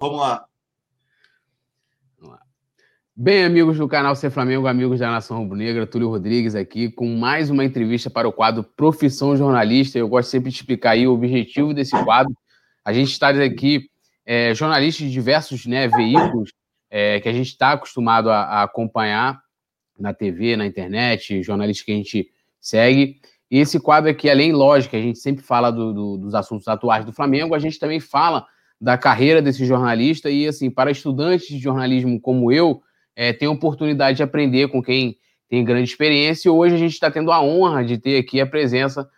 Vamos lá. Bem, amigos do canal Ser Flamengo, amigos da Nação Rubro-Negra, Túlio Rodrigues aqui com mais uma entrevista para o quadro Profissão Jornalista. Eu gosto sempre de explicar aí o objetivo desse quadro. A gente está aqui, é, jornalistas de diversos né, veículos é, que a gente está acostumado a, a, acompanhar na TV, na internet, jornalistas que a gente segue. E esse quadro aqui, além, lógico, a gente sempre fala do, do, dos assuntos atuais do Flamengo, a gente também fala da carreira desse jornalista e, assim, para estudantes de jornalismo como eu, é, tem a oportunidade de aprender com quem tem grande experiência. E hoje a gente está tendo a honra de ter aqui a presença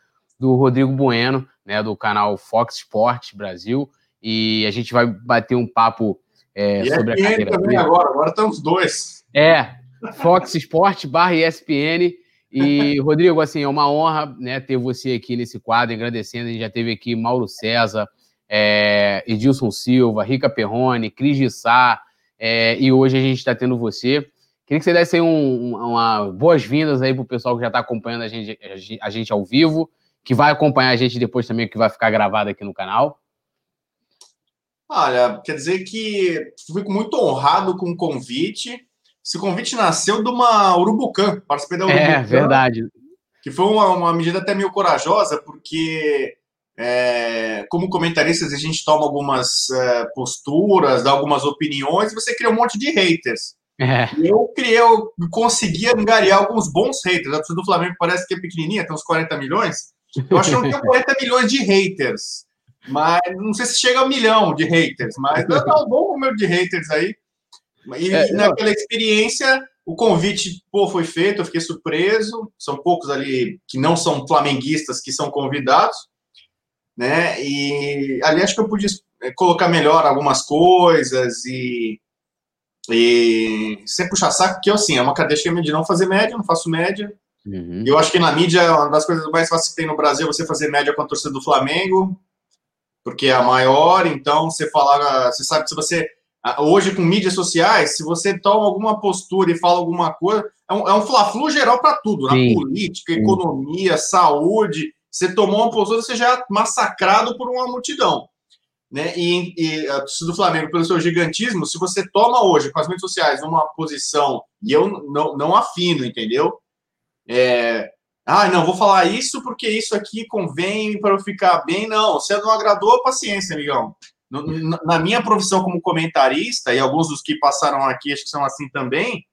do Rodrigo Bueno, né, do canal Fox Sports Brasil. E a gente vai bater um papo é, sobre a carreira também agora, agora estamos dois. É, Fox Sports barra ESPN. E, Rodrigo, assim, é uma honra né, ter você aqui nesse quadro, agradecendo. A gente já teve aqui Mauro César, é, Edilson Silva, Rica Perrone, Cris de Sá, é, e hoje a gente está tendo você. Queria que você desse aí um, uma boas-vindas aí para o pessoal que já está acompanhando a gente, a gente ao vivo, que vai acompanhar a gente depois também, que vai ficar gravado aqui no canal. Olha, quer dizer que fico muito honrado com o convite. Esse convite nasceu de uma Urubucã, participei da Urubucã. É, verdade. Que foi uma, uma medida até meio corajosa, porque é, como comentaristas, a gente toma algumas é, posturas, dá algumas opiniões, você cria um monte de haters. É. Eu criei, eu consegui angariar alguns bons haters. A torcida do Flamengo parece que é pequenininha, tem uns 40 milhões. Eu acho que não tem 40 milhões de haters, mas não sei se chega a um milhão de haters, mas dá um bom número de haters aí. E, é, naquela experiência, o convite pô, foi feito, eu fiquei surpreso. São poucos ali que não são flamenguistas que são convidados né? E ali acho que eu pude eh, colocar melhor algumas coisas e, e sem puxar saco, que eu, assim, é uma característica de não fazer média, não faço média. Uhum. Eu acho que na mídia, uma das coisas mais fáceis que tem no Brasil é você fazer média com a torcida do Flamengo, porque é a maior, então você fala, você sabe que se você hoje com mídias sociais, se você toma alguma postura e fala alguma coisa, é um, é um fla-flu geral para tudo, na política, economia, saúde, você tomou uma postura, você já é massacrado por uma multidão. Né? E, e a torcida do Flamengo, pelo seu gigantismo, se você toma hoje com as redes sociais uma posição, e eu não, não afino, entendeu? É, ah, não, vou falar isso porque isso aqui convém para eu ficar bem. Não, você não agradou, paciência, amigão. Na minha profissão como comentarista, e alguns dos que passaram aqui acho que são assim também,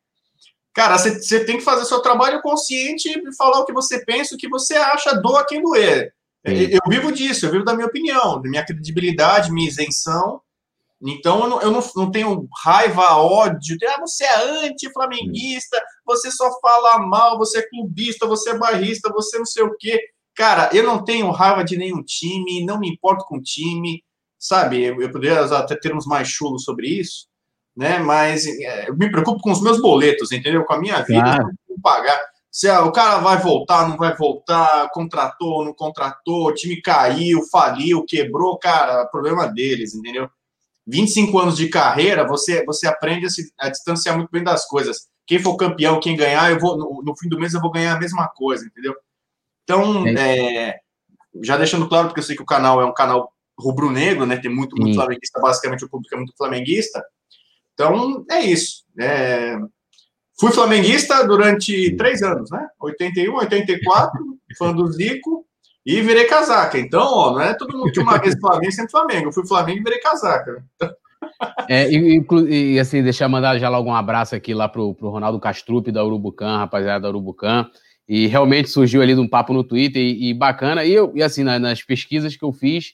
Cara, você tem que fazer seu trabalho consciente e falar o que você pensa, o que você acha, doa quem doer. Eu, eu vivo disso, eu vivo da minha opinião, da minha credibilidade, minha isenção. Então, eu não, eu não, não tenho raiva, ódio. Ah, você é anti-flamenguista, você só fala mal, você é clubista, você é barrista, você não sei o quê. Cara, eu não tenho raiva de nenhum time, não me importo com time, sabe? Eu, eu poderia até termos mais chulos sobre isso, né? Mas é, eu me preocupo com os meus boletos, entendeu? Com a minha vida, claro. pagar. Se o cara vai voltar, não vai voltar, contratou, não contratou, o time caiu, faliu, quebrou, cara, problema deles, entendeu? 25 anos de carreira, você, você aprende a, se, a distanciar muito bem das coisas. Quem for campeão, quem ganhar, eu vou no, no fim do mês eu vou ganhar a mesma coisa, entendeu? Então, é, já deixando claro, porque eu sei que o canal é um canal rubro-negro, né? Tem muito, muito flamenguista, basicamente o público é muito flamenguista. Então, é isso. É... Fui flamenguista durante três anos, né? 81, 84, fã do Zico, e virei casaca. Então, ó, não é todo mundo que uma vez Flamengo, sempre Flamengo. Eu fui Flamengo e virei casaca. É, e, e, assim, deixar mandar já logo um abraço aqui lá pro, pro Ronaldo Castrupe da Urubucan, rapaziada da Urubucan. E realmente surgiu ali de um papo no Twitter e, e bacana. E, eu, e assim, nas pesquisas que eu fiz,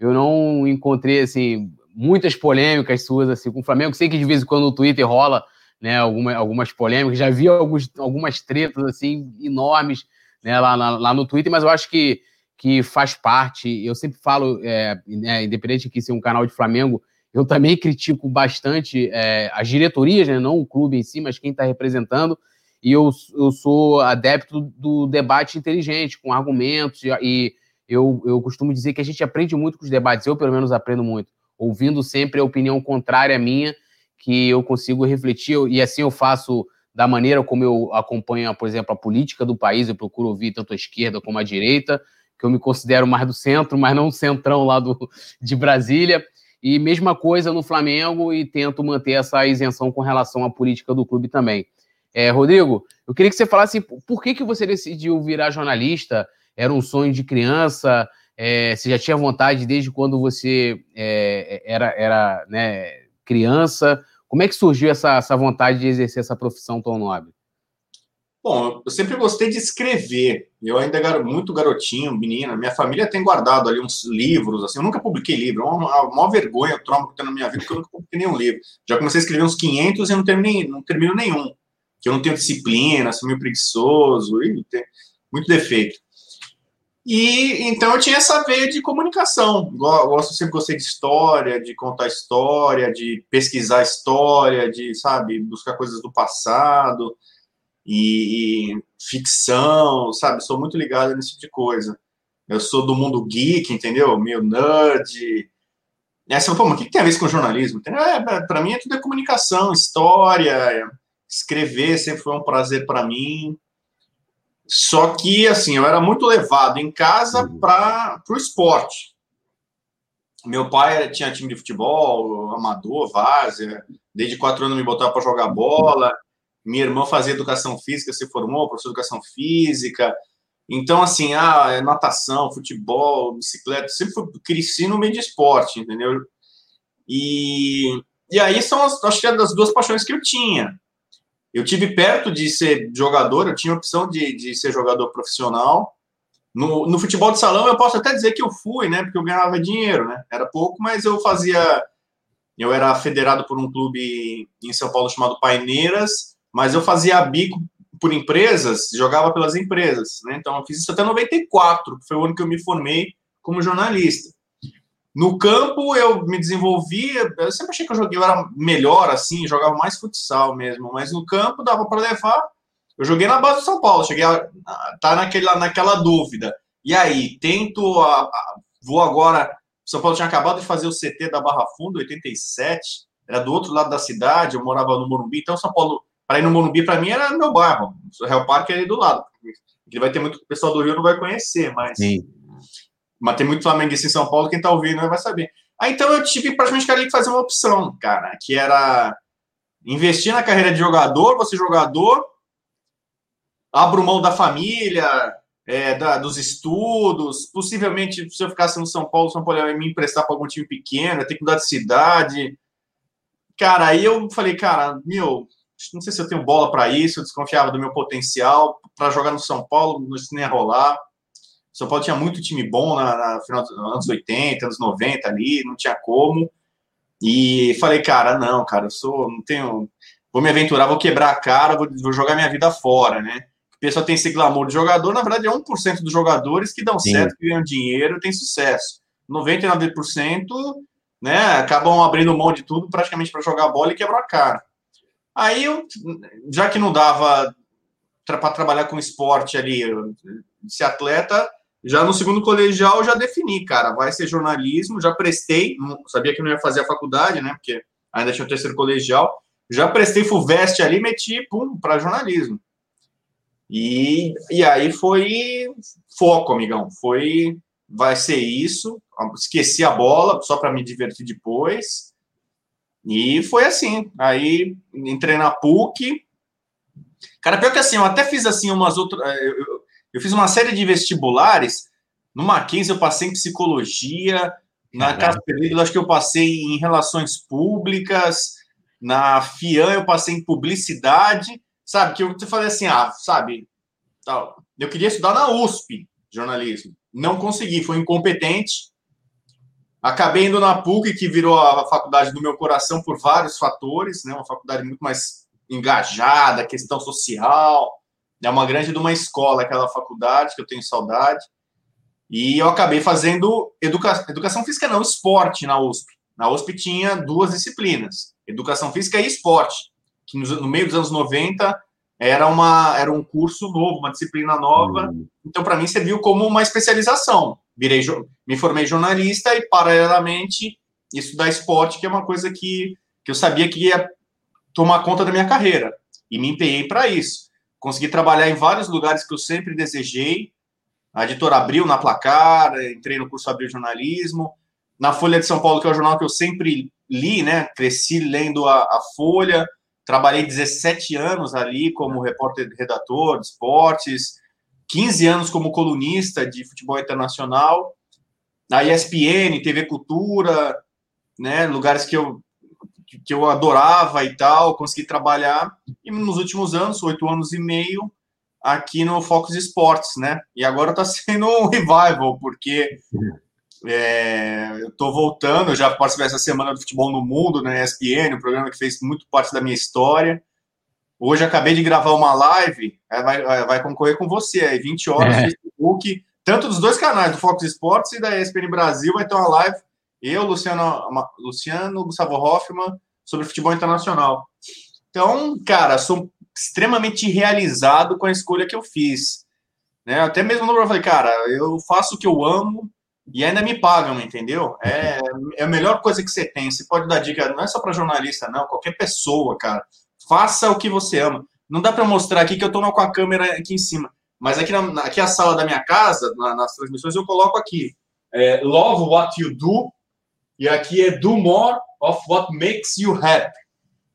eu não encontrei assim muitas polêmicas suas assim com o Flamengo. Sei que de vez em quando no Twitter rola né, alguma, algumas polêmicas. Já vi alguns, algumas tretas assim enormes né, lá, lá, lá, no Twitter, mas eu acho que, que faz parte. Eu sempre falo, é, né, independente de ser um canal de Flamengo, eu também critico bastante é, as diretorias, né, não o clube em si, mas quem está representando. E eu, eu sou adepto do debate inteligente, com argumentos, e, e eu, eu costumo dizer que a gente aprende muito com os debates, eu pelo menos aprendo muito ouvindo sempre a opinião contrária à minha, que eu consigo refletir, e assim eu faço da maneira como eu acompanho, por exemplo, a política do país, eu procuro ouvir tanto a esquerda como a direita, que eu me considero mais do centro, mas não centrão lá do, de Brasília. E mesma coisa no Flamengo e tento manter essa isenção com relação à política do clube também. É, Rodrigo, eu queria que você falasse por que, que você decidiu virar jornalista? Era um sonho de criança? É, você já tinha vontade desde quando você é, era, era né, criança? Como é que surgiu essa, essa vontade de exercer essa profissão tão nobre? Bom, eu sempre gostei de escrever. Eu ainda era muito garotinho, menina. Minha família tem guardado ali uns livros, assim. Eu nunca publiquei livro. É uma, maior vergonha o trauma que tem na minha vida, porque eu nunca publiquei nenhum livro. Já comecei a escrever uns 500 e não, terminei, não termino nenhum. Que eu não tenho disciplina, sou meio preguiçoso, e muito defeito. E então eu tinha essa veia de comunicação. Gosto, sempre gostei de história, de contar história, de pesquisar história, de, sabe, buscar coisas do passado e, e, ficção, sabe? Sou muito ligado nesse tipo de coisa. Eu sou do mundo geek, entendeu? Meio nerd. Essa, pô, mas o que tem a ver com jornalismo? É, para mim é tudo é comunicação, história, escrever sempre foi um prazer para mim. Só que, assim, eu era muito levado em casa uhum. para o esporte. Meu pai tinha time de futebol, amador, várzea. Desde quatro anos me botava para jogar bola. Minha irmã fazia educação física, se formou, professor de educação física. Então, assim, ah, é natação, futebol, bicicleta, sempre fui, cresci no meio de esporte, entendeu? E, e aí são, as, acho que, as duas paixões que eu tinha. Eu tive perto de ser jogador, eu tinha opção de, de ser jogador profissional. No, no futebol de salão, eu posso até dizer que eu fui, né? Porque eu ganhava dinheiro, né? Era pouco, mas eu fazia. Eu era federado por um clube em São Paulo chamado Paineiras mas eu fazia bico por empresas, jogava pelas empresas, né? Então eu fiz isso até 94, que foi o ano que eu me formei como jornalista. No campo eu me desenvolvi, eu sempre achei que eu joguei, eu era melhor assim, jogava mais futsal mesmo, mas no campo dava para levar. Eu joguei na base do São Paulo, cheguei a tá naquela naquela dúvida. E aí, tento a, a, vou agora, São Paulo tinha acabado de fazer o CT da Barra Funda 87, era do outro lado da cidade, eu morava no Morumbi, então São Paulo para ir no Morumbi, para mim, era meu bairro. O Real Parque é ali do lado. Ele vai ter muito. Pessoal do Rio não vai conhecer, mas. Sim. Mas tem muito flamenguista em São Paulo, quem está ouvindo vai saber. Aí então eu tive praticamente que fazer uma opção, cara, que era investir na carreira de jogador, você jogador, abro mão da família, é, da, dos estudos, possivelmente se eu ficasse no São Paulo, São Paulo ia me emprestar para algum time pequeno, ia ter que mudar de cidade. Cara, aí eu falei, cara, meu, não sei se eu tenho bola para isso, eu desconfiava do meu potencial para jogar no São Paulo, não ia rolar. São Paulo tinha muito time bom na, na final dos anos 80, anos 90 ali, não tinha como. E falei, cara, não, cara, eu sou, não tenho, vou me aventurar, vou quebrar a cara, vou, vou jogar minha vida fora, né? O pessoal tem esse glamour de jogador, na verdade é 1% dos jogadores que dão Sim. certo, que ganham dinheiro, tem sucesso. 99%, né, acabam abrindo mão de tudo praticamente para jogar bola e quebrar a cara. Aí eu, já que não dava para trabalhar com esporte ali, ser atleta, já no segundo colegial já defini, cara, vai ser jornalismo, já prestei, sabia que não ia fazer a faculdade, né, porque ainda tinha o terceiro colegial, já prestei FUVEST ali, meti, pum, para jornalismo. E, e aí foi foco, amigão, foi, vai ser isso, esqueci a bola, só para me divertir depois, e foi assim. Aí entrei na PUC. Cara, pior que assim, eu até fiz assim umas outras. Eh, eu, eu, fiz uma série de vestibulares. No Mackenzie eu passei em psicologia. Na Casa Perdida, acho que eu passei em relações públicas. Na FIAN eu passei em publicidade. Sabe? Que eu falei assim, ah, sabe? Eu queria estudar na USP, jornalismo. Não consegui, fui incompetente Acabei indo na PUC, que virou a faculdade do meu coração por vários fatores, né? Uma faculdade muito mais engajada, questão social. É uma grande de uma escola, aquela faculdade, que eu tenho saudade. E eu acabei fazendo educa... educação física, não, esporte na USP. Na USP tinha duas disciplinas, educação física e esporte, que no meio dos anos 90 era, uma, era um curso novo, uma disciplina nova. Uhum. Então, para mim, serviu como uma especialização virei, me formei jornalista e, paralelamente, estudar esporte, que é uma coisa que, que eu sabia que ia tomar conta da minha carreira. E me empenhei para isso. Consegui trabalhar em vários lugares que eu sempre desejei. A editora abriu na Placar, entrei no curso Abril Jornalismo. na Folha de São Paulo, que é o jornal que eu sempre li, né? Cresci lendo a, a Folha, trabalhei 17 anos ali como repórter redator de esportes, 15 anos como colunista de futebol internacional, na ESPN, TV Cultura, né? Lugares que eu que eu adorava e tal, consegui trabalhar e nos últimos anos, oito anos e meio, aqui no Focus Sports, né? E agora está sendo um revival, porque é, eu estou voltando, eu já participei essa semana do Futebol no Mundo, na ESPN, um programa que fez muito parte da minha história. Hoje acabei de gravar uma live, é, vai, é, vai concorrer com você aí, 20 horas, é. Facebook, tanto dos dois canais, do Fox Sports e da ESPN Brasil, vai ter uma live, eu, Luciano, Luciano Gustavo Hoffman, sobre futebol internacional. Então, cara, sou extremamente realizado com a escolha que eu fiz. Né? Até mesmo no eu falei, cara, eu faço o que eu amo e ainda me pagam, entendeu? É, é a melhor coisa que você tem. Você pode dar dica, não é só para jornalista, não, qualquer pessoa, cara. Faça o que você ama. Não dá para mostrar aqui que eu tô com a câmera aqui em cima, mas aqui, na, aqui a sala da minha casa, na, nas transmissões, eu coloco aqui. É, love what you do, e aqui é do more of what makes you happy.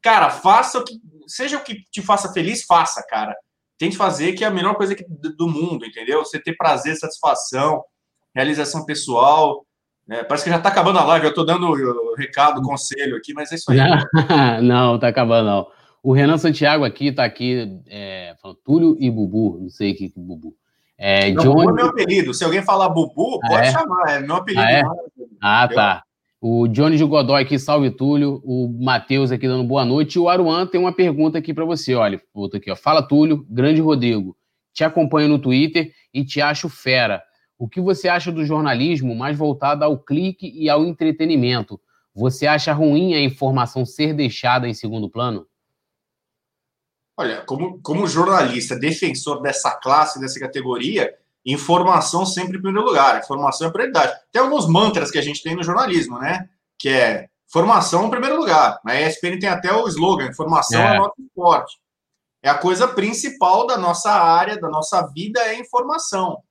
Cara, faça o que seja o que te faça feliz, faça, cara. Tente fazer que é a melhor coisa do mundo, entendeu? Você ter prazer, satisfação, realização pessoal. Né? Parece que já tá acabando a live, eu tô dando o recado, conselho aqui, mas é isso aí. Não, tá acabando, não. O Renan Santiago aqui tá aqui, é, falando Túlio e Bubu, não sei o que, que Bubu. É, não, John... Bubu é meu apelido. Se alguém falar Bubu, pode ah, é? chamar, é meu apelido. Ah, é? ah tá. O Johnny de Godoy aqui, salve Túlio. O Matheus aqui dando boa noite. E o Aruan tem uma pergunta aqui para você. Olha, outro aqui, ó. Fala Túlio, grande Rodrigo. Te acompanho no Twitter e te acho fera. O que você acha do jornalismo mais voltado ao clique e ao entretenimento? Você acha ruim a informação ser deixada em segundo plano? Olha, como, como jornalista, defensor dessa classe, dessa categoria, informação sempre em primeiro lugar, informação é prioridade. Tem alguns mantras que a gente tem no jornalismo, né? Que é formação em primeiro lugar. Na ESPN tem até o slogan: informação é, é nosso esporte. É a coisa principal da nossa área, da nossa vida, é informação.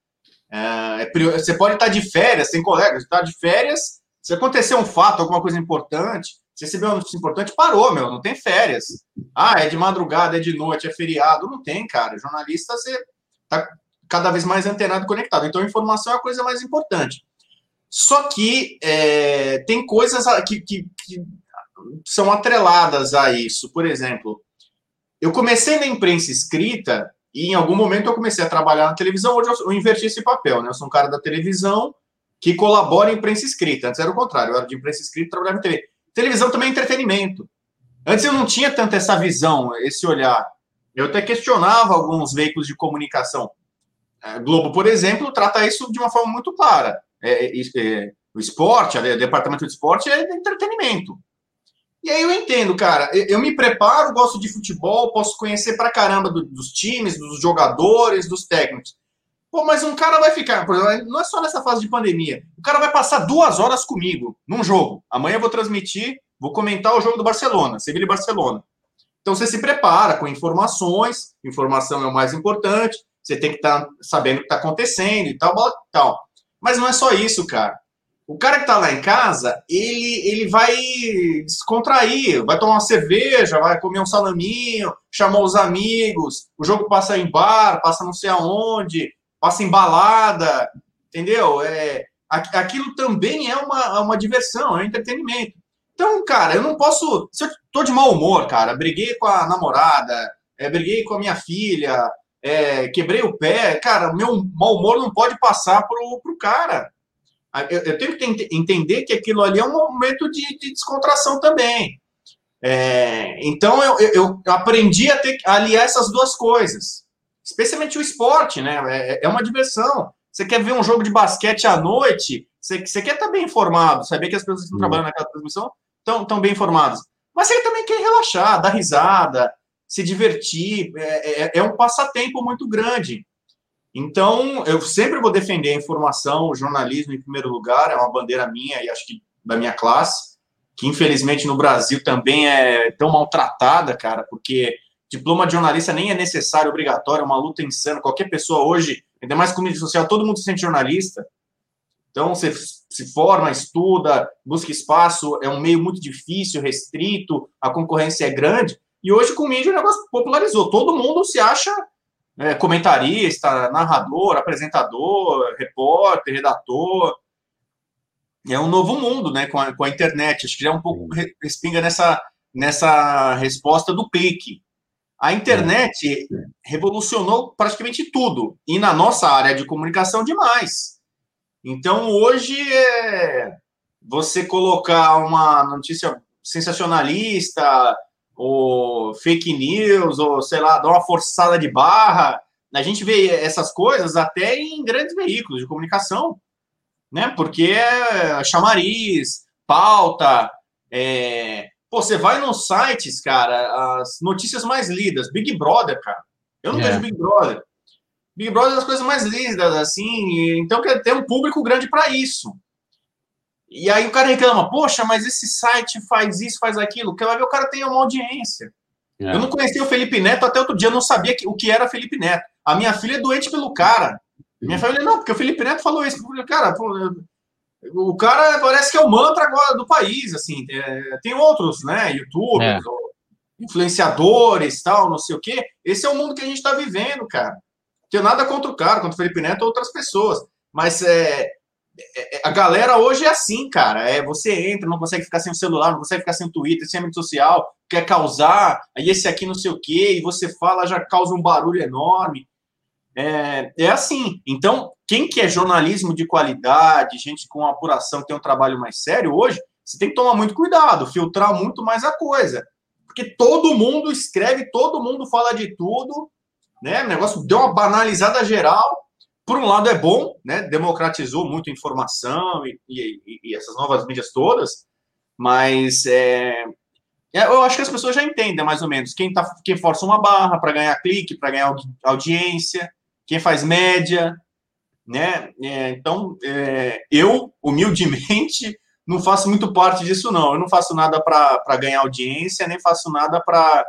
É, é, você pode estar de férias, tem colegas, está de férias, se acontecer um fato, alguma coisa importante, você recebeu uma notícia importante, parou, meu, não tem férias. Ah, é de madrugada, é de noite, é feriado, não tem, cara. Jornalista, você tá cada vez mais antenado e conectado. Então, a informação é a coisa mais importante. Só que é, tem coisas que, que, que, são atreladas a isso. Por exemplo, eu comecei na imprensa escrita e em algum momento eu comecei a trabalhar na televisão, hoje eu, inverti esse papel. Né? Eu sou um cara da televisão que colabora em imprensa escrita. Antes era o contrário, eu era de imprensa escrita e trabalhava em TV. Televisão também é entretenimento. Antes eu não tinha tanto essa visão, esse olhar. Eu até questionava alguns veículos de comunicação. A Globo, por exemplo, trata isso de uma forma muito clara. É, é, é o esporte, o departamento de esporte é entretenimento. E aí eu entendo, cara. Eu me preparo, gosto de futebol, posso conhecer pra caramba do, dos times, dos jogadores, dos técnicos. Pô, mas um cara vai ficar, por exemplo, não é só nessa fase de pandemia. O cara vai passar duas horas comigo num jogo. Amanhã eu vou transmitir, vou comentar o jogo do Barcelona, Sevilha e Barcelona. Então você se prepara com informações, informação é o mais importante você tem que estar tá sabendo o que está acontecendo e tal, tal. Mas não é só isso, cara. O cara que está lá em casa, ele, ele vai descontrair, vai tomar uma cerveja, vai comer um salaminho, chamar os amigos, o jogo passa em bar, passa não sei aonde, passa em balada, entendeu? É, aquilo também é uma, uma diversão, é um entretenimento. Então, cara, eu não posso. Se eu tô de mau humor, cara, briguei com a namorada, é, briguei com a minha filha, é, quebrei o pé, cara, meu mau humor não pode passar pro, pro cara. Eu, eu tenho que entender que aquilo ali é um momento de, de descontração também. É, então eu, eu, eu, aprendi a, ter, a aliar essas duas coisas, especialmente o esporte, né? É, é uma diversão. Você quer ver um jogo de basquete à noite, você, você quer estar bem informado, saber que as pessoas que estão uhum. trabalhando naquela transmissão estão, estão bem informadas. Mas você também quer relaxar, dar risada, se divertir, é, é, é, um passatempo muito grande. Então, eu sempre vou defender a informação, o jornalismo em primeiro lugar, é uma bandeira minha e acho que da minha classe, que infelizmente no Brasil também é tão maltratada, cara, porque diploma de jornalista nem é necessário, obrigatório, é uma luta insana. Qualquer pessoa hoje, ainda mais com mídia social, todo mundo se sente jornalista. Então, você se forma, estuda, busca espaço, é um meio muito difícil, restrito, a concorrência é grande. E hoje com o mídia o negócio popularizou. Todo mundo se acha é, comentarista, narrador, apresentador, repórter, redator. É um novo mundo, né, com a, com a internet. Acho que já é um pouco respinga nessa, nessa resposta do clique. A internet revolucionou praticamente tudo, e na nossa área de comunicação, demais. Então, hoje, é você colocar uma notícia sensacionalista, ou fake news, ou sei lá, dar uma forçada de barra. A gente vê essas coisas até em grandes veículos de comunicação, né? Porque é chamariz, pauta. É... Pô, você vai nos sites, cara, as notícias mais lidas, Big Brother, cara. Eu não é. vejo Big Brother. Big Brother é das coisas mais lindas, assim. Então, quer ter um público grande para isso. E aí o cara reclama, poxa, mas esse site faz isso, faz aquilo. Que vai ver, o cara tem uma audiência. É. Eu não conhecia o Felipe Neto até outro dia, eu não sabia que, o que era Felipe Neto. A minha filha é doente pelo cara. Minha família, não, porque o Felipe Neto falou isso. Cara, o cara parece que é o mantra agora do país, assim. É, tem outros, né, youtubers, é. influenciadores, tal, não sei o quê. Esse é o mundo que a gente está vivendo, cara. Não tenho nada contra o cara, contra o Felipe Neto ou outras pessoas. Mas é, a galera hoje é assim, cara. É, você entra, não consegue ficar sem o celular, não consegue ficar sem o Twitter, sem a rede social, quer causar, aí esse aqui não sei o quê, e você fala, já causa um barulho enorme. É, é assim. Então, quem quer jornalismo de qualidade, gente com apuração, tem um trabalho mais sério hoje, você tem que tomar muito cuidado, filtrar muito mais a coisa. Porque todo mundo escreve, todo mundo fala de tudo, né? O negócio deu uma banalizada geral por um lado é bom, né? Democratizou muito a informação e, e, e essas novas mídias todas, mas é, é, eu acho que as pessoas já entendem mais ou menos quem, tá, quem força uma barra para ganhar clique, para ganhar audiência, quem faz média, né? É, então, é, eu, humildemente, não faço muito parte disso, não. Eu não faço nada para ganhar audiência, nem faço nada para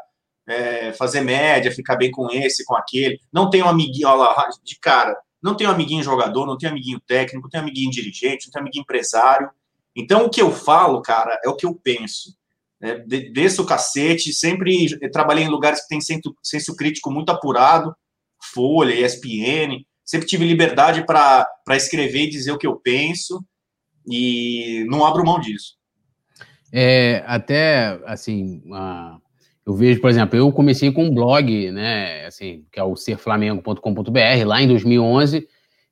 é, fazer média, ficar bem com esse, com aquele. Não tenho amiguinho, olha lá, de cara não tenho amiguinho jogador, não tenho amiguinho técnico, não tenho amiguinho dirigente, não tenho amiguinho empresário. Então, o que eu falo, cara, é o que eu penso. É, desço o cacete, sempre trabalhei em lugares que tem senso, senso crítico muito apurado, Folha, ESPN, sempre tive liberdade para escrever e dizer o que eu penso, e não abro mão disso. É, até, assim, eu vejo, por exemplo, eu comecei com um blog, né, assim, que é o serflamengo.com.br, lá em 2011,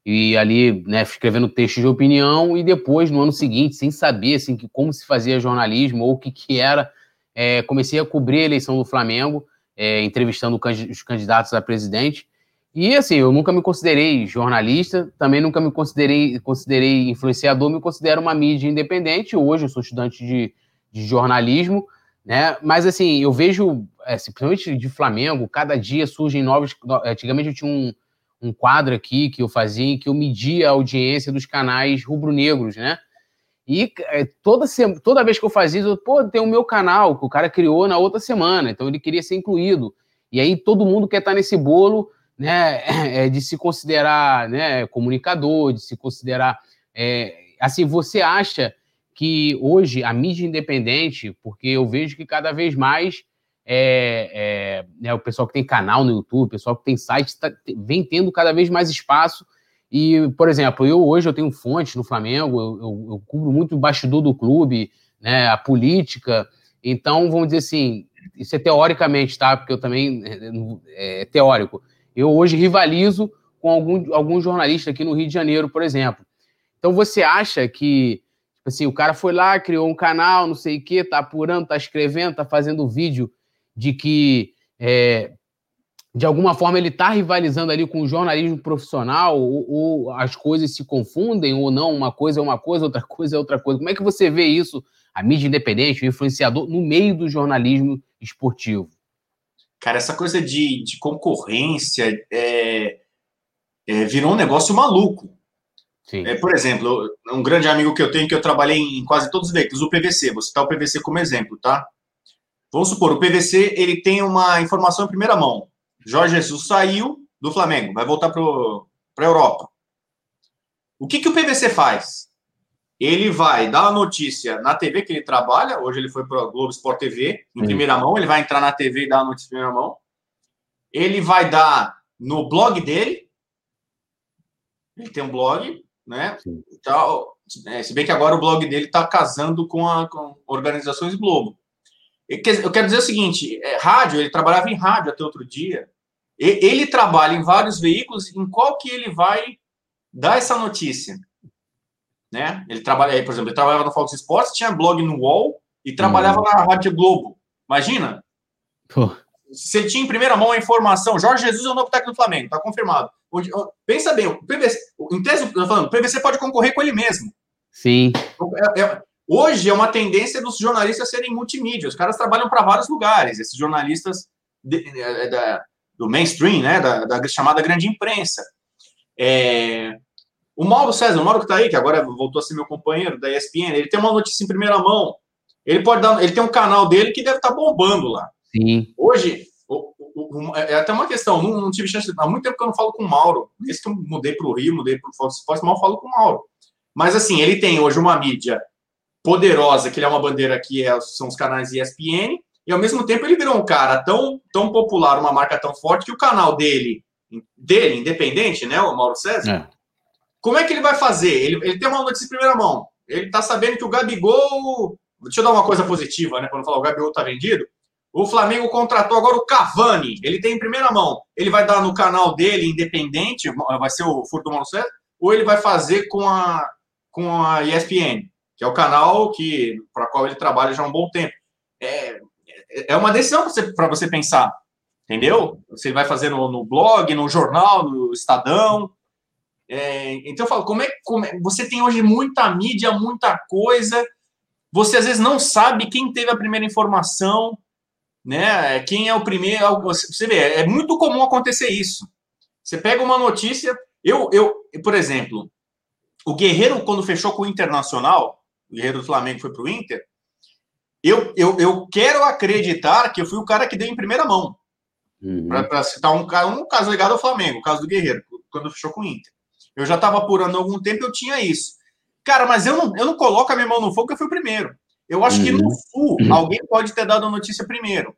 e ali, né, escrevendo textos de opinião, e depois, no ano seguinte, sem saber, assim, que, como se fazia jornalismo ou o que que era, é, comecei a cobrir a eleição do Flamengo, é, entrevistando os candidatos a presidente, e, assim, eu nunca me considerei jornalista, também nunca me considerei, considerei influenciador, me considero uma mídia independente, hoje eu sou estudante de, de jornalismo, né? Mas assim, eu vejo, é, principalmente de Flamengo, cada dia surgem novos. Antigamente eu tinha um, um quadro aqui que eu fazia em que eu media a audiência dos canais rubro-negros, né? E é, toda, toda vez que eu fazia isso, pô, tem o meu canal que o cara criou na outra semana, então ele queria ser incluído. E aí todo mundo quer estar nesse bolo, né, é, de se considerar né, comunicador, de se considerar. É, assim, você acha que hoje a mídia independente, porque eu vejo que cada vez mais é, é, né, o pessoal que tem canal no YouTube, o pessoal que tem site, tá, vem tendo cada vez mais espaço. E, por exemplo, eu hoje eu tenho fonte no Flamengo, eu, eu, eu cubro muito o bastidor do clube, né, a política. Então, vamos dizer assim, isso é teoricamente, tá? Porque eu também é, é teórico. Eu hoje rivalizo com algum, algum jornalista aqui no Rio de Janeiro, por exemplo. Então, você acha que Assim, o cara foi lá, criou um canal, não sei o quê, tá apurando, tá escrevendo, tá fazendo vídeo de que é, de alguma forma ele está rivalizando ali com o jornalismo profissional, ou, ou, as coisas se confundem, ou não, uma coisa é uma coisa, outra coisa é outra coisa. Como é que você vê isso, a mídia independente, o influenciador, no meio do jornalismo esportivo? Cara, essa coisa de, de concorrência é, é, virou um negócio maluco. É, por exemplo, um grande amigo que eu tenho, que eu trabalhei em quase todos os veículos, o PVC, vou citar o PVC como exemplo, tá? Vamos supor, o PVC, ele tem uma informação em primeira mão. Jorge Jesus saiu do Flamengo, vai voltar para a Europa. O que, que o PVC faz? ele vai dar a notícia na TV que ele trabalha, hoje ele foi para o Globo Sport TV, em primeira mão, ele vai entrar na TV e dar a notícia em primeira mão. Ele vai dar no blog dele, ele tem um blog, né? Então, é, se bem que agora o blog dele está casando com, a, com organizações Globo. Eu quero dizer o seguinte: é, rádio, ele trabalhava em rádio até outro dia. Ele trabalha em vários veículos, em qual que ele vai dar essa notícia? Né? Ele trabalha aí, por exemplo, ele trabalhava no Fox Sports, tinha blog no UOL e trabalhava uhum. na Rádio Globo. Imagina? Pô. Se ele tinha em primeira mão a informação, Jorge Jesus é o novo técnico do Flamengo, está confirmado. Pensa bem, o PVC, em tese, falando, o PVC pode concorrer com ele mesmo. Sim. É, é, hoje é uma tendência dos jornalistas serem multimídia. Os caras trabalham para vários lugares. Esses jornalistas de, de, é, de, da, do mainstream, né, da, da, chamada grande imprensa. É, o Mauro César, o Mauro que está aí, que agora voltou a ser meu companheiro da ESPN, ele tem uma notícia em primeira mão. Ele pode dar, ele tem um canal dele que deve estar tá bombando lá. Sim. Hoje, é até uma questão, não, não, tive chance, há muito tempo que eu não falo com o Mauro. Desde que eu mudei para o Rio, mudei para o Fox Sports, mal falo com o Mauro. Mas assim, ele tem hoje uma mídia poderosa, que ele é uma bandeira que é, são os canais ESPN, e ao mesmo tempo ele virou um cara tão, tão popular, uma marca tão forte, que o canal dele, dele, independente, né, o Mauro César, é. como é que ele vai fazer? Ele, ele tem uma notícia em primeira mão. Ele tá sabendo que o Gabigol. Deixa eu dar uma coisa positiva, né? Quando falar o Gabigol tá vendido. O Flamengo contratou agora o Cavani. Ele tem em primeira mão. Ele vai dar no canal dele, independente, vai ser o Furto Mauro ou ele vai fazer com a, com a ESPN, que é o canal que para qual ele trabalha já há um bom tempo. É, é uma decisão para você, você pensar, entendeu? Você vai fazer no, no blog, no jornal, no Estadão. É, então eu falo, como é, como é, você tem hoje muita mídia, muita coisa, você às vezes não sabe quem teve a primeira informação, né? Quem é o primeiro. Você vê, é muito comum acontecer isso. Você pega uma notícia, eu, eu, por exemplo, o Guerreiro, quando fechou com o Internacional, o Guerreiro do Flamengo foi para o Inter, eu, eu, eu quero acreditar que eu fui o cara que deu em primeira mão. Uhum. Para citar um, um caso ligado ao Flamengo, o caso do Guerreiro, quando fechou com o Inter. Eu já estava apurando há algum tempo, eu tinha isso. Cara, mas eu não, eu não coloco a minha mão no fogo, eu fui o primeiro. Eu acho uhum. que no uhum. Sul, uhum. alguém pode ter dado a notícia primeiro.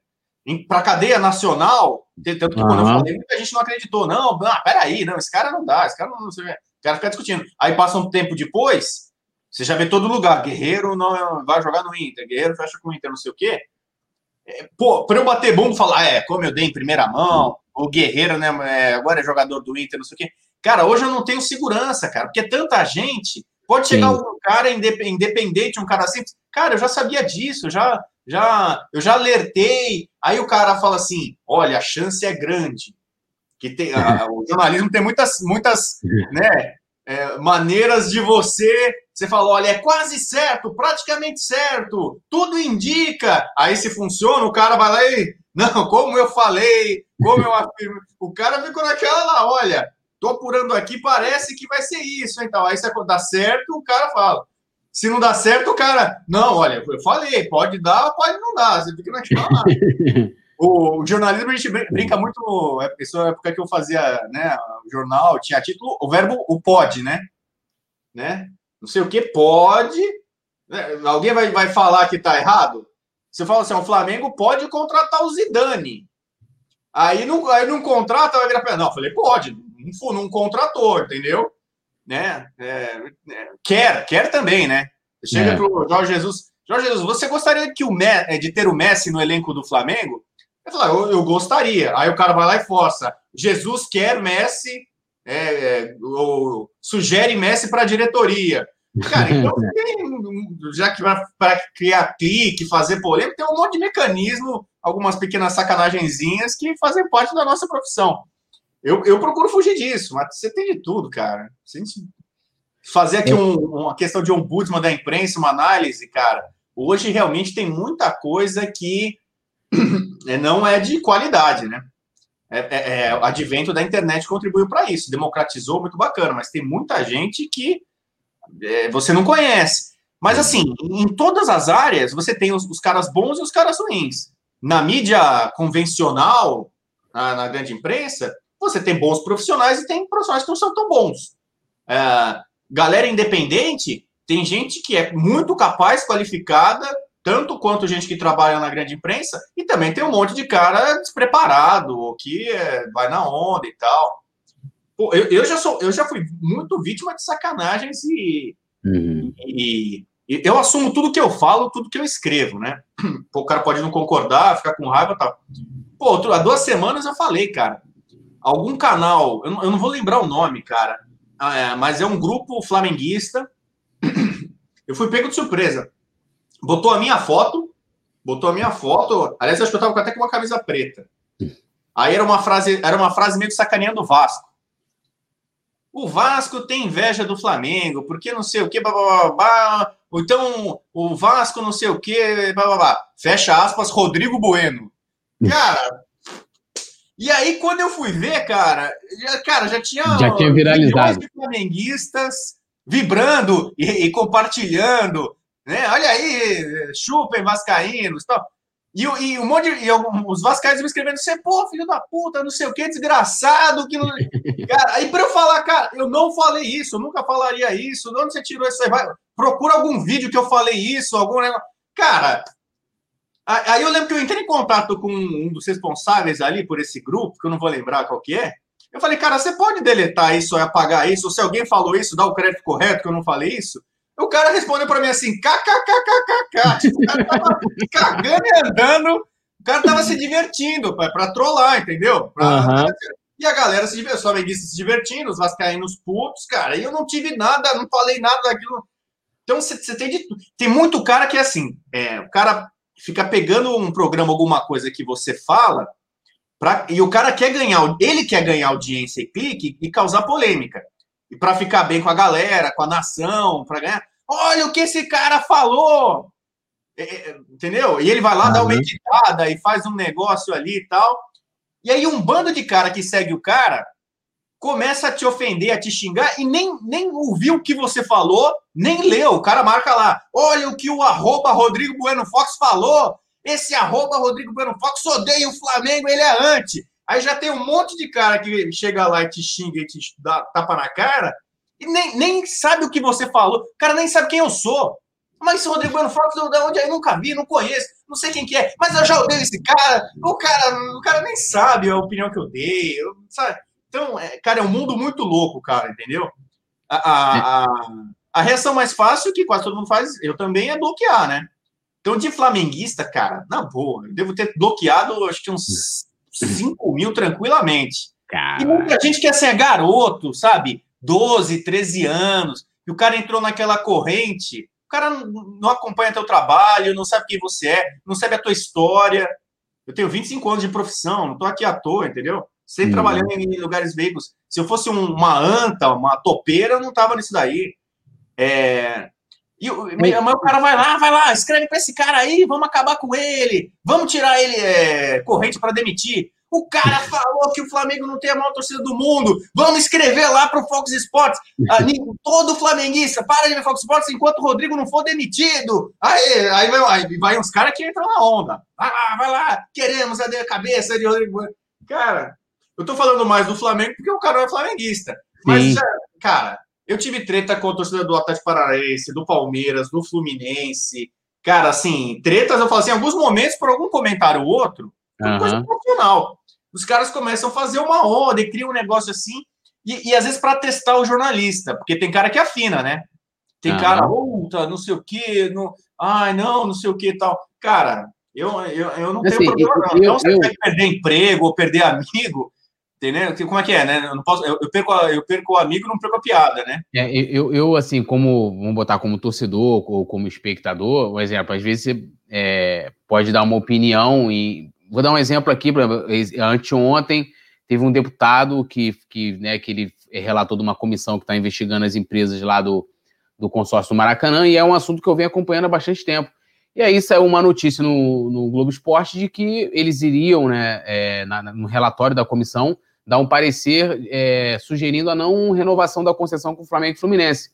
Para a cadeia nacional, tanto que quando eu falei, muita gente não acreditou. Não, não, peraí, não, esse cara não dá, esse cara não. não o cara fica discutindo. Aí passa um tempo depois, você já vê todo lugar. Guerreiro não vai jogar no Inter, Guerreiro fecha com o Inter, não sei o quê. É, pô, para eu bater bom falar, é, como eu dei em primeira mão, o Guerreiro, né, é, agora é jogador do Inter, não sei o quê. Cara, hoje eu não tenho segurança, cara, porque tanta gente. Pode chegar Sim. um cara independente, um cara simples. Cara, eu já sabia disso, já, já, eu já alertei. Aí o cara fala assim: olha, a chance é grande que tem, a, o jornalismo tem muitas, muitas né, é, maneiras de você. Você fala, olha, é quase certo, praticamente certo, tudo indica. Aí se funciona, o cara vai lá e. Não, como eu falei, como eu afirmo. O cara ficou naquela lá, olha, tô apurando aqui, parece que vai ser isso. Então, aí se dá certo, o cara fala. Se não dá certo, o cara. Não, olha, eu falei, pode dar, pode não dar. Você fica naquela lá. O, jornalismo a gente brinca muito. É, isso é época que eu fazia né, o jornal, tinha título, o verbo o pode, né? né? Não sei o que pode. Né? Alguém vai, vai falar que tá errado? Você fala assim: o Flamengo pode contratar o Zidane. Aí não, aí não contrata, vai virar. Não, eu falei, pode, não, não contratou, entendeu? Né? É, é, quer, quer também, né? Chega é. pro Jorge Jesus. Jorge Jesus, você gostaria que o, de ter o Messi no elenco do Flamengo? Eu falei, eu, eu, gostaria. Aí o cara vai lá e força. Jesus quer Messi, é, é, ou sugere Messi para a diretoria. Cara, então já que para criar clique, fazer polêmica, tem um monte de mecanismo, algumas pequenas sacanagenzinhas que fazem parte da nossa profissão. Eu, eu procuro fugir disso, mas você tem de tudo, cara. Fazer aqui um, uma questão de ombudsman da imprensa, uma análise, cara. Hoje realmente tem muita coisa que é, não é de qualidade, né? É, é, é, o advento da internet contribuiu para isso, democratizou, muito bacana, mas tem muita gente que é, você não conhece. Mas assim, em todas as áreas, você tem os, os caras bons e os caras ruins. Na mídia convencional, na, na, grande imprensa, você tem bons profissionais e tem profissionais que não são tão bons. É, galera independente, tem gente que é muito capaz, qualificada, tanto quanto gente que trabalha na grande imprensa, e também tem um monte de cara despreparado, ou que é, vai na onda e tal. Pô, eu, eu, já sou, eu já fui muito vítima de sacanagens e, uhum. e, e, eu assumo tudo que eu falo, tudo que eu escrevo, né? Pô, o cara pode não concordar, ficar com raiva e tal. Pô, há duas semanas eu falei, cara, algum canal, eu não, eu não vou lembrar o nome, cara, ah, é, mas é um grupo flamenguista. Eu fui pego de surpresa botou a minha foto, botou a minha foto. Aliás, acho que eu tava até com uma camisa preta. Aí era uma frase, era uma frase meio sacaneando o Vasco. O Vasco tem inveja do Flamengo, porque não sei o que, babá. Então, o Vasco não sei o que, babá. Fecha aspas, Rodrigo Bueno. Cara, e aí quando eu fui ver, cara, já, cara, já tinha. Já tinha viralizado. flamenguistas vibrando e, e compartilhando né? Olha aí, chupem vascaínos, tal. E, e um monte de, e os vascaínos me escrevendo assim, pô, filho da puta, não sei o que, desgraçado, que não... Cara, aí para eu falar, cara, eu não falei isso, eu nunca falaria isso, de onde você tirou isso aí? Vai, procura algum vídeo que eu falei isso, algum negócio. Cara, aí eu lembro que eu entrei em contato com um dos responsáveis ali por esse grupo, que eu não vou lembrar qual que é. Eu falei, cara, você pode deletar isso ou apagar isso? Ou se alguém falou isso, dá o crédito correto que eu não falei isso? O cara respondeu para mim assim, kkkkk. Tipo, o cara tava cagando e andando, o cara tava se divertindo para trollar, entendeu? Pra, uhum. E a galera se divertiu, os flamenguistas se divertindo, os vascaínos putos, cara. E eu não tive nada, não falei nada daquilo. Então você tem de, Tem muito cara que é assim, é, o cara fica pegando um programa, alguma coisa que você fala, pra, e o cara quer ganhar, ele quer ganhar audiência e clique e causar polêmica. E para ficar bem com a galera, com a nação, para ganhar. Olha o que esse cara falou! É, é, entendeu? E ele vai lá, ah, dá uma editada e faz um negócio ali e tal. E aí um bando de cara que segue o cara começa a te ofender, a te xingar e nem, nem ouviu o que você falou, nem leu. O cara marca lá, olha o que o arroba Rodrigo Bueno Fox falou. Esse arroba Rodrigo Bueno Fox odeia o Flamengo, ele é anti. Aí já tem um monte de cara que chega lá e te xinga e te dá tapa na cara e nem, nem sabe o que você falou. O cara nem sabe quem eu sou. Mas esse Rodrigo Bueno Fox, de onde eu nunca vi, não conheço, não sei quem que é, mas eu já odeio esse cara. O cara, o cara nem sabe a opinião que eu dei, sabe? Então, é, cara, é um mundo muito louco, cara, entendeu? A, a, a, reação mais fácil, que quase todo mundo faz, eu também, é bloquear, né? Então, de flamenguista, cara, na boa, eu devo ter bloqueado, acho que uns 5 mil tranquilamente. Cara. E muita gente que assim, é garoto, sabe? 12, 13 anos, e o cara entrou naquela corrente, o cara não acompanha teu trabalho, não sabe quem você é, não sabe a tua história. Eu tenho 25 anos de profissão, não estou aqui à toa, entendeu? Sempre hum. trabalhando em lugares veículos. Se eu fosse uma anta, uma topeira, eu não tava nisso daí. É... E o, mas... o cara vai lá, vai lá, escreve para esse cara aí, vamos acabar com ele, vamos tirar ele é, corrente para demitir. O cara falou que o Flamengo não tem a maior torcida do mundo. Vamos escrever lá para o Fox Sports. todo flamenguista, para de ver Fox Sports enquanto o Rodrigo não for demitido. Aí, aí, vai, aí vai uns caras que entram na onda. Vai lá, vai lá. Queremos a cabeça de Rodrigo. Cara, eu tô falando mais do Flamengo porque o cara é flamenguista. Mas, já, cara, eu tive treta com a torcida do Atlético Paranaense, do Palmeiras, do Fluminense. Cara, assim, tretas, eu falo assim, em alguns momentos, por algum comentário ou outro, uhum. coisa profissional os caras começam a fazer uma onda e criam um negócio assim, e, e às vezes para testar o jornalista, porque tem cara que afina, né? Tem uhum. cara, puta, não sei o quê, não, ai, não, não sei o que tal. Cara, eu, eu, eu não tenho assim, problema, não. Eu, então, você eu... perder emprego ou perder amigo, entendeu? Como é que é, né? Eu, não posso, eu, eu, perco, eu perco o amigo não perco a piada, né? É, eu, eu, assim, como, vamos botar como torcedor ou como espectador, por exemplo, às vezes você é, pode dar uma opinião e vou dar um exemplo aqui, anteontem teve um deputado que, que, né, que ele relatou de uma comissão que está investigando as empresas lá do, do consórcio do Maracanã, e é um assunto que eu venho acompanhando há bastante tempo. E aí saiu uma notícia no, no Globo Esporte de que eles iriam, né, é, na, no relatório da comissão, dar um parecer é, sugerindo a não renovação da concessão com o Flamengo e Fluminense.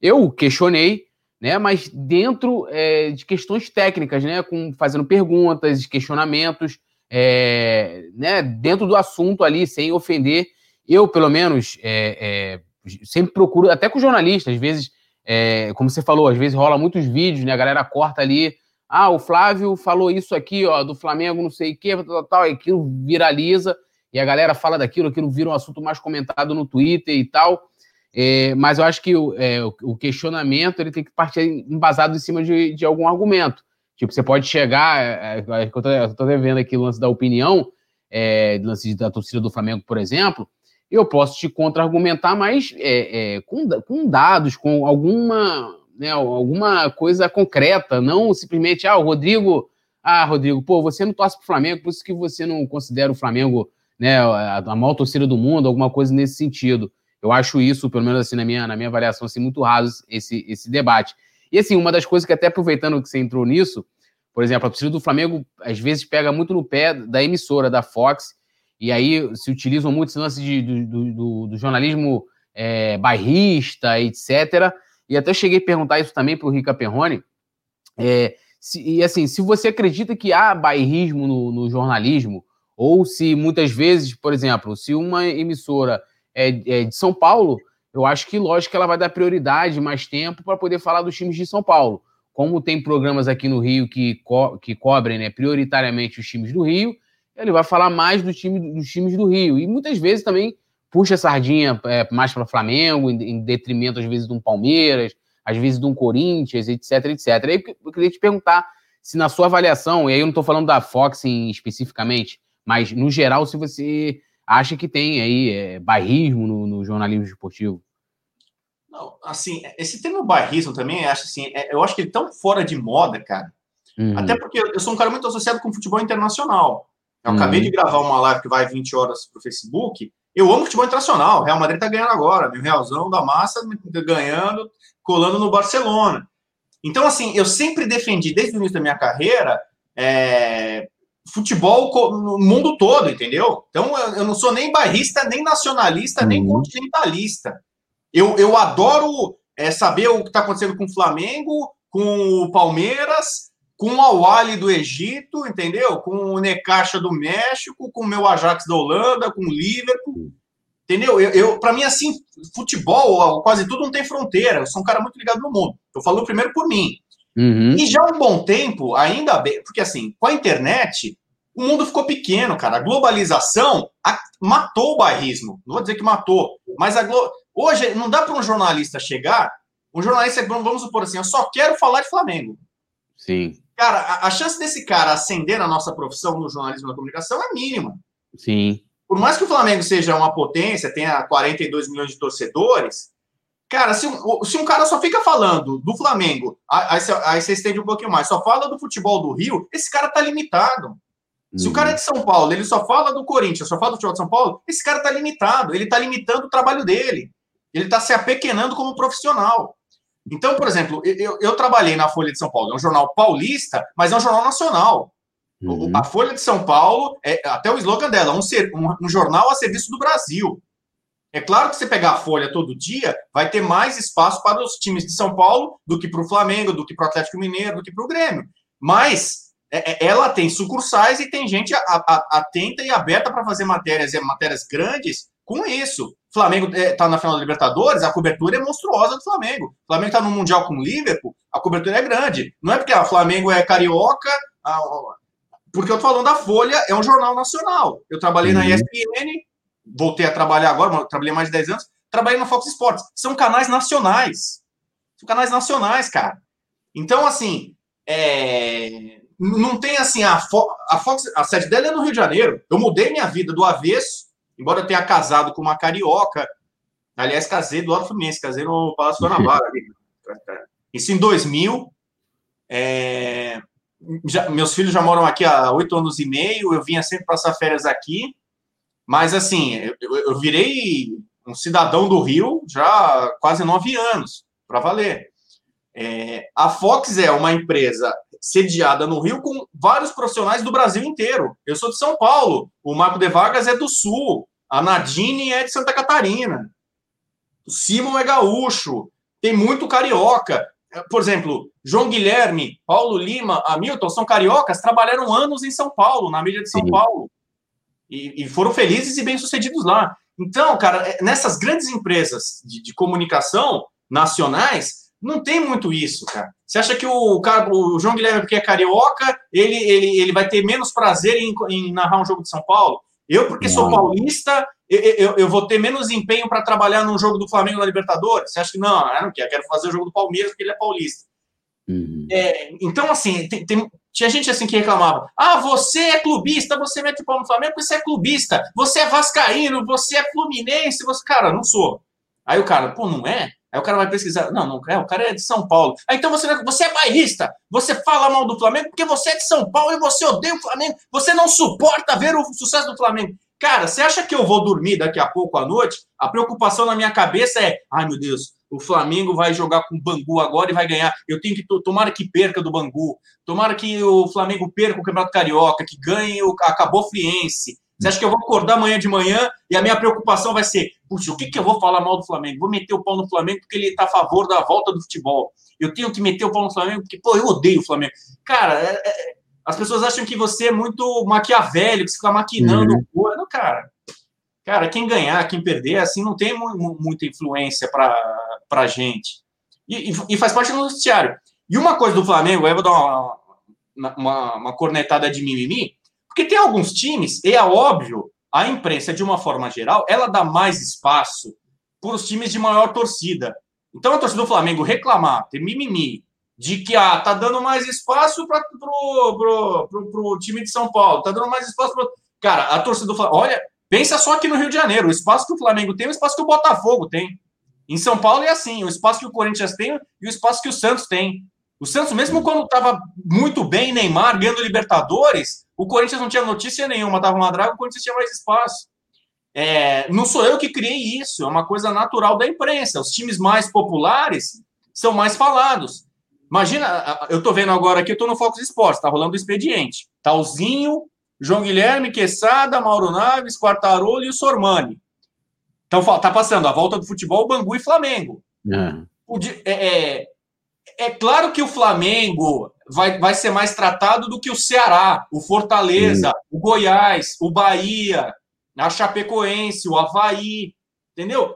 Eu questionei, né? Mas dentro é, de questões técnicas, né? Com, fazendo perguntas, questionamentos, é, né? Dentro do assunto ali, sem ofender. Eu, pelo menos, é, é sempre procuro, até com jornalistas, às vezes é, como você falou, às vezes rola muitos vídeos, né? A galera corta ali. Ah, o Flávio falou isso aqui, ó, do Flamengo, não sei o quê, tal, tal, tal, e aquilo viraliza, e a galera fala daquilo, aquilo vira um assunto mais comentado no Twitter e tal. É, mas eu acho que o, é, o, questionamento ele tem que partir embasado em cima de, de algum argumento. Tipo, você pode chegar, é, é, é eu estou devendo aqui o lance da opinião, é, lance da torcida do Flamengo, por exemplo, eu posso te contra-argumentar, mas é, com, com, dados, com alguma, né, alguma coisa concreta, não simplesmente, ah, o Rodrigo, ah, Rodrigo, pô, você não torce pro Flamengo, por isso que você não considera o Flamengo né, a, maior torcida do mundo, alguma coisa nesse sentido. Eu acho isso, pelo menos assim, na minha, na minha avaliação, assim, muito raso esse, esse debate. E assim, uma das coisas que até aproveitando que você entrou nisso, por exemplo, a torcida do Flamengo às vezes pega muito no pé da emissora, da Fox, e aí se utilizam muito esse lance de, do, do, do, jornalismo é, bairrista, etc. E até cheguei a perguntar isso também para o Rica Perrone. É, se, e assim, se você acredita que há bairrismo no, no, jornalismo, ou se muitas vezes, por exemplo, se uma emissora é, é de São Paulo, eu acho que, lógico, que ela vai dar prioridade, mais tempo, para poder falar dos times de São Paulo. Como tem programas aqui no Rio que, co que cobrem né, prioritariamente os times do Rio, ele vai falar mais do time, dos times do Rio. E muitas vezes também puxa a sardinha é, mais para o Flamengo, em, em, detrimento, às vezes, de um Palmeiras, às vezes, de um Corinthians, etc, etc. Aí eu queria te perguntar se, na sua avaliação, e aí eu não estou falando da Fox em, especificamente, mas no geral, se você acha que tem aí é, bairrismo no, no, jornalismo esportivo. Não, assim, esse termo bairrismo também, acho assim, é, eu acho que ele é tão fora de moda, cara. Uhum. Até porque eu sou um cara muito associado com futebol internacional. Eu uhum. acabei de gravar uma live que vai 20 horas para o Facebook. Eu amo futebol internacional. Real Madrid está ganhando agora. Meu Realzão da massa ganhando, colando no Barcelona. Então, assim, eu sempre defendi, desde o início da minha carreira, é, futebol no mundo todo, entendeu? Então, eu não sou nem bairrista, nem nacionalista, uhum. nem continentalista. Eu, eu adoro é, saber o que está acontecendo com o Flamengo, com o Palmeiras, com o Awali do Egito, entendeu? Com o Necaxa do México, com o meu Ajax da Holanda, com o Liverpool, entendeu? Eu, eu para mim, assim, futebol, quase tudo não tem fronteira. Eu sou um cara muito ligado no mundo. Eu falo primeiro por mim. Uhum. E já há um bom tempo, ainda bem, porque assim, com a internet, o mundo ficou pequeno, cara. A globalização matou o bairrismo. Não vou dizer que matou, mas a glo... hoje não dá para um jornalista chegar. Um jornalista, vamos supor assim, eu só quero falar de Flamengo. Sim. Cara, a, a, chance desse cara ascender na nossa profissão no jornalismo da comunicação é mínima. Sim. Por mais que o Flamengo seja uma potência, tenha 42 milhões de torcedores, cara, se um, se um cara só fica falando do Flamengo, aí, aí você estende um pouquinho mais, só fala do futebol do Rio, esse cara tá limitado. Se o cara é de São Paulo, ele só fala do Corinthians, só fala do futebol de São Paulo, esse cara tá limitado, ele tá limitando o trabalho dele. Ele tá se apequenando como profissional. Então, por exemplo, eu, eu, trabalhei na Folha de São Paulo, é um jornal paulista, mas é um jornal nacional. Uhum. A Folha de São Paulo, é, até o slogan dela, um, um, um jornal a serviço do Brasil. É claro que você pegar a Folha todo dia, vai ter mais espaço para os times de São Paulo do que para o Flamengo, do que para o Atlético Mineiro, do que para o Grêmio. Mas é, é, ela tem sucursais e tem gente atenta e aberta para fazer matérias, matérias grandes com isso. Flamengo está eh, na final da Libertadores, a cobertura é monstruosa do Flamengo. O Flamengo está no Mundial com o Liverpool, a cobertura é grande. Não é porque o Flamengo é carioca, porque eu estou falando da Folha, é um jornal nacional. Eu trabalhei uhum. na ESPN, voltei a trabalhar agora, trabalhei mais de 10 anos, trabalhei na Fox Sports. São canais nacionais. São canais nacionais, cara. Então, assim, é... não tem assim, a, Fo... a Fox, a sede dela é no Rio de Janeiro. Eu mudei minha vida do avesso embora eu tenha casado com uma carioca, aliás, casei do lado do Fluminense, casei no Palácio Guanabara. Isso em 2000. É, já, meus filhos já moram aqui há oito anos e meio, eu vinha sempre passar férias aqui, mas assim, eu, eu virei um cidadão do Rio já há quase nove anos, para valer. É, a Fox é uma empresa sediada no Rio com vários profissionais do Brasil inteiro. Eu sou de São Paulo, o Marco de Vargas é do Sul, a Nadine é de Santa Catarina. O Simon é gaúcho. Tem muito carioca. Por exemplo, João Guilherme, Paulo Lima, Hamilton são cariocas, trabalharam anos em São Paulo, na mídia de São Sim. Paulo. E, e, foram felizes e bem-sucedidos lá. Então, cara, é, nessas grandes empresas de, de comunicação nacionais, Não tem muito isso, cara. Você acha que o, cara, o João Guilherme, porque é carioca, ele, ele, ele vai ter menos prazer em, em narrar um jogo de São Paulo? Eu, porque sou paulista, eu, eu, eu, vou ter menos empenho para trabalhar num jogo do Flamengo na Libertadores? Você acha que não? Eu não quero, quero fazer o jogo do Palmeiras porque ele é paulista. Uhum. É, então, assim, tem, tem, tinha gente assim que reclamava: ah, você é clubista, você mete o pau no Flamengo você é clubista, você é vascaíno, você é fluminense, você. Cara, não sou. Aí o cara, pô, não é? Aí o cara vai pesquisar. Não, não é, o cara é de São Paulo. Aí então você, é, você é bairrista, você fala mal do Flamengo porque você é de São Paulo e você odeia o Flamengo, você não suporta ver o sucesso do Flamengo. Cara, você acha que eu vou dormir daqui a pouco à noite? A preocupação na minha cabeça é: ai meu Deus, o Flamengo vai jogar com o Bangu agora e vai ganhar. Eu tenho que. Tomara que perca do Bangu. Tomara que o Flamengo perca o Campeonato Carioca, que ganhe o Acabou Friense. Você acha que eu vou acordar amanhã de manhã e a minha preocupação vai ser: puxa, o que, que eu vou falar mal do Flamengo? Vou meter o pau no Flamengo porque ele está a favor da volta do futebol. Eu tenho que meter o pau no Flamengo porque, pô, eu odeio o Flamengo. Cara, é, é, as pessoas acham que você é muito maquiavélico, que você fica maquinando. Uhum. Não, cara. Cara, quem ganhar, quem perder, assim, não tem muita influência para a gente. E, e, faz parte do noticiário. E uma coisa do Flamengo, eu vou dar uma, uma, uma cornetada de mimimi, porque tem alguns times, e é óbvio, a imprensa, de uma forma geral, ela dá mais espaço para os times de maior torcida. Então, a torcida do Flamengo reclamar, ter mimimi, de que ah, tá dando mais espaço para pro, pro, pro, pro, time de São Paulo, tá dando mais espaço para. Cara, a torcida do Flamengo. Olha, Pensa só aqui no Rio de Janeiro, o espaço que o Flamengo tem, o espaço que o Botafogo tem. Em São Paulo é assim, o espaço que o Corinthians tem e o espaço que o Santos tem. O Santos, mesmo quando estava muito bem, Neymar, ganhando Libertadores, o Corinthians não tinha notícia nenhuma, estava uma draga, o Corinthians tinha mais espaço. É, não sou eu que criei isso, é uma coisa natural da imprensa. Os times mais populares são mais falados. Imagina, eu estou vendo agora aqui, eu estou no Focus Esportes, está rolando o expediente. Talzinho, João Guilherme, Quesada, Mauro Naves, Quartarolo e o Sormani. Então, tá passando a volta do futebol, Bangu e Flamengo. É. é, é, é claro que o Flamengo vai, vai ser mais tratado do que o Ceará, o Fortaleza, o Goiás, o Bahia, a Chapecoense, o Havaí. Entendeu?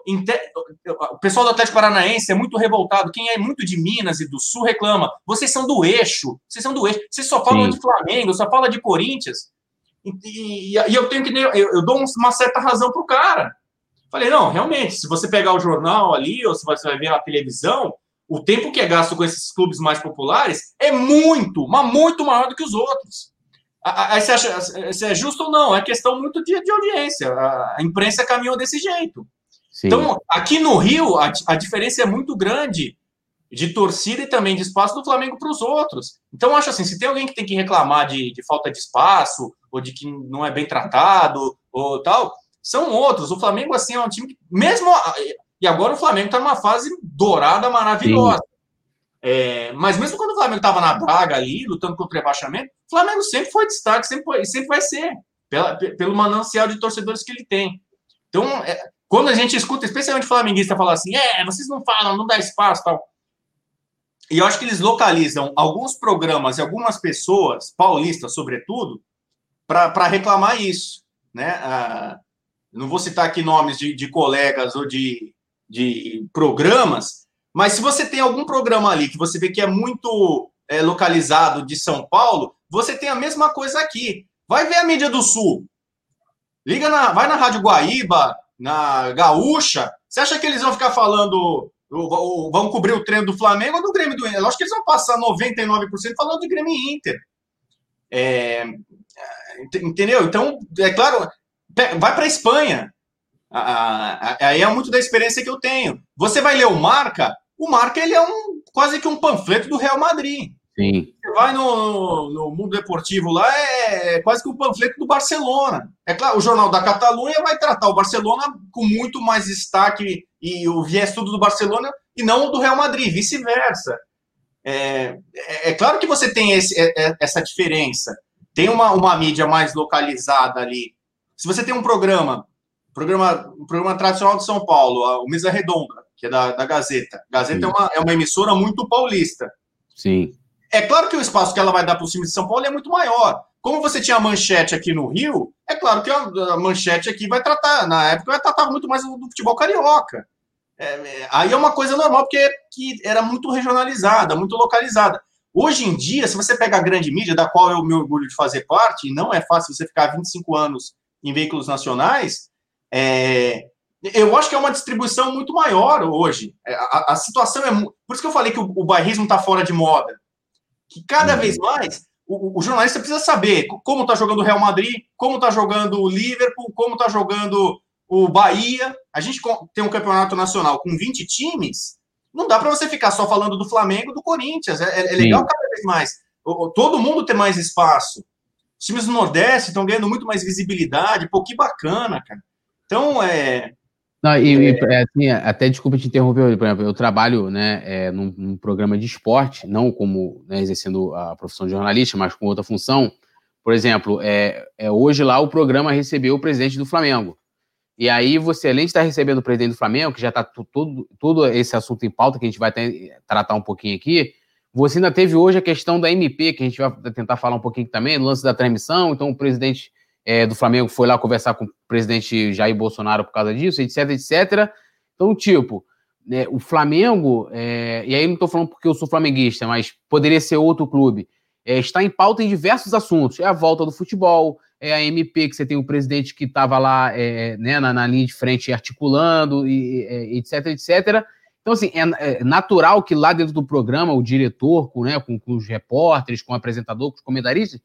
O pessoal do Atlético Paranaense é muito revoltado. Quem é muito de Minas e do Sul reclama. Vocês são do eixo. Vocês são do eixo. Vocês só falam Sim. de Flamengo, só falam de Corinthians. E, e, e eu tenho que. Eu, eu dou uma certa razão para o cara. Falei, não, realmente, se você pegar o jornal ali, ou se você vai ver na televisão, o tempo que é gasto com esses clubes mais populares é muito, mas muito maior do que os outros. Aí você acha se é justo ou não? É questão muito de, de audiência. A, imprensa caminhou desse jeito. Sim. Então, aqui no Rio, a, a diferença é muito grande de torcida e também de espaço do Flamengo para os outros. Então, acho assim, se tem alguém que tem que reclamar de, de falta de espaço, ou de que não é bem tratado, ou tal, são outros. O Flamengo, assim, é um time que, mesmo. E agora o Flamengo está numa fase dourada maravilhosa. É, mas mesmo quando o Flamengo estava na draga ali, lutando contra o rebaixamento, o Flamengo sempre foi destaque, sempre, foi, sempre vai ser, pela, pelo manancial de torcedores que ele tem. Então, é, quando a gente escuta, especialmente flamenguista, falar assim, é, vocês não falam, não dá espaço tal. E eu acho que eles localizam alguns programas e algumas pessoas, paulistas sobretudo, para reclamar isso. Né? Ah, não vou citar aqui nomes de, de colegas ou de, de programas, mas se você tem algum programa ali que você vê que é muito é, localizado de São Paulo, você tem a mesma coisa aqui. Vai ver a mídia do Sul. Liga na, vai na Rádio Guaíba, na Gaúcha. Você acha que eles vão ficar falando vão cobrir o treino do Flamengo ou do Grêmio do Inter. Lógico que eles vão passar 99% falando de Grêmio e Inter. É, entendeu? Então, é claro, vai para a Espanha. Aí é muito da experiência que eu tenho. Você vai ler o Marca, o Marca ele é um quase que um panfleto do Real Madrid. Sim. Você vai no, no mundo deportivo lá, é, é quase que um panfleto do Barcelona. É claro, o Jornal da Catalunha vai tratar o Barcelona com muito mais destaque e o viés tudo do Barcelona e não do Real Madrid, vice-versa. É, é, é, claro que você tem esse, é, é, essa diferença. Tem uma, uma mídia mais localizada ali. Se você tem um programa, programa, um programa tradicional de São Paulo, o Mesa Redonda, que é da, da Gazeta. Gazeta é uma, é uma emissora muito paulista. Sim. É claro que o espaço que ela vai dar para o time de São Paulo é muito maior. Como você tinha a manchete aqui no Rio, é claro que a manchete aqui vai tratar, na época, vai tratar muito mais do futebol carioca. É, aí é uma coisa normal, porque que era muito regionalizada, muito localizada. Hoje em dia, se você pega a grande mídia, da qual eu me orgulho de fazer parte, e não é fácil você ficar 25 anos em veículos nacionais, é, eu acho que é uma distribuição muito maior hoje. É, a, a situação é. Por isso que eu falei que o, o bairrismo está fora de moda. Que cada uhum. vez mais o, o, jornalista precisa saber como está jogando o Real Madrid, como está jogando o Liverpool, como está jogando o Bahia. A gente tem um campeonato nacional com 20 times. Não dá para você ficar só falando do Flamengo do Corinthians. É, é legal cada vez mais. Todo mundo ter mais espaço. Os times do Nordeste estão ganhando muito mais visibilidade. Pô, que bacana, cara. Então, é, não, e, é... e assim, até desculpa te interromper, por exemplo, eu trabalho né, é, num, num, programa de esporte, não como né, exercendo a profissão de jornalista, mas com outra função. Por exemplo, é, é, hoje lá o programa recebeu o presidente do Flamengo. E aí você, além de estar recebendo o presidente do Flamengo, que já está todo, todo esse assunto em pauta, que a gente vai ter, tratar um pouquinho aqui, você ainda teve hoje a questão da MP, que a gente vai tentar falar um pouquinho também, do lance da transmissão. Então, o presidente é, do Flamengo foi lá conversar com o presidente Jair Bolsonaro por causa disso, etc, etc. Então, tipo, é, o Flamengo, é, e aí não estou falando porque eu sou flamenguista, mas poderia ser outro clube, é, está em pauta em diversos assuntos. É a volta do futebol, é a MP, que você tem o presidente que estava lá é, né, na, na, linha de frente articulando, e, e, etc, etc. Então, assim, é, é, natural que lá dentro do programa, o diretor, com, né, com, com os repórteres, com o apresentador, com os comentaristas,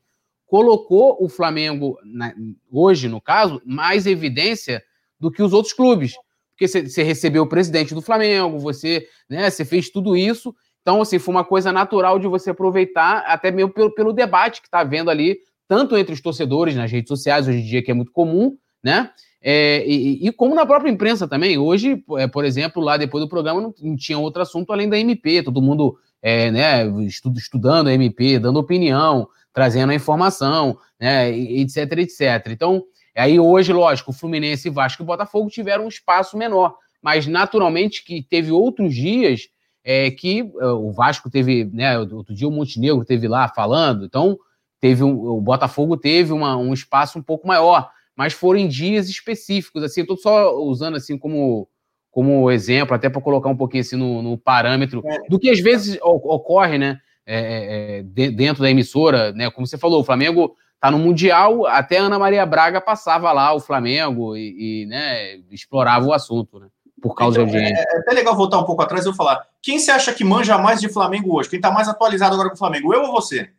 colocou o Flamengo, na, hoje, no caso, mais evidência do que os outros clubes. Porque você recebeu o presidente do Flamengo, você, né, você fez tudo isso. Então, assim, foi uma coisa natural de você aproveitar, até mesmo pelo, pelo debate que está havendo ali, tanto entre os torcedores nas redes sociais, hoje em dia, que é muito comum, né? É, e, e, como na própria imprensa também. Hoje, é, por exemplo, lá depois do programa não, não, tinha outro assunto além da MP, todo mundo é, né, estudando a MP, dando opinião, trazendo a informação, né, etc, etc. Então, aí hoje, lógico, o Fluminense, Vasco e Botafogo tiveram um espaço menor, mas naturalmente que teve outros dias é, que é, o Vasco teve, né, outro dia o Montenegro teve lá falando, então teve um, o Botafogo teve uma, um espaço um pouco maior, mas foram em dias específicos, assim, estou só usando assim como como exemplo, até para colocar um pouquinho assim no, no parâmetro é. do que às vezes ocorre, né? É, é, é, de, dentro da emissora, né? Como você falou, o Flamengo tá no Mundial, até Ana Maria Braga passava lá o Flamengo e, e né, explorava o assunto, né? Por causa então, de audiência. É, é, até legal voltar um pouco atrás e eu falar. Quem você acha que manja mais de Flamengo hoje? Quem tá mais atualizado agora com o Flamengo? Eu ou você?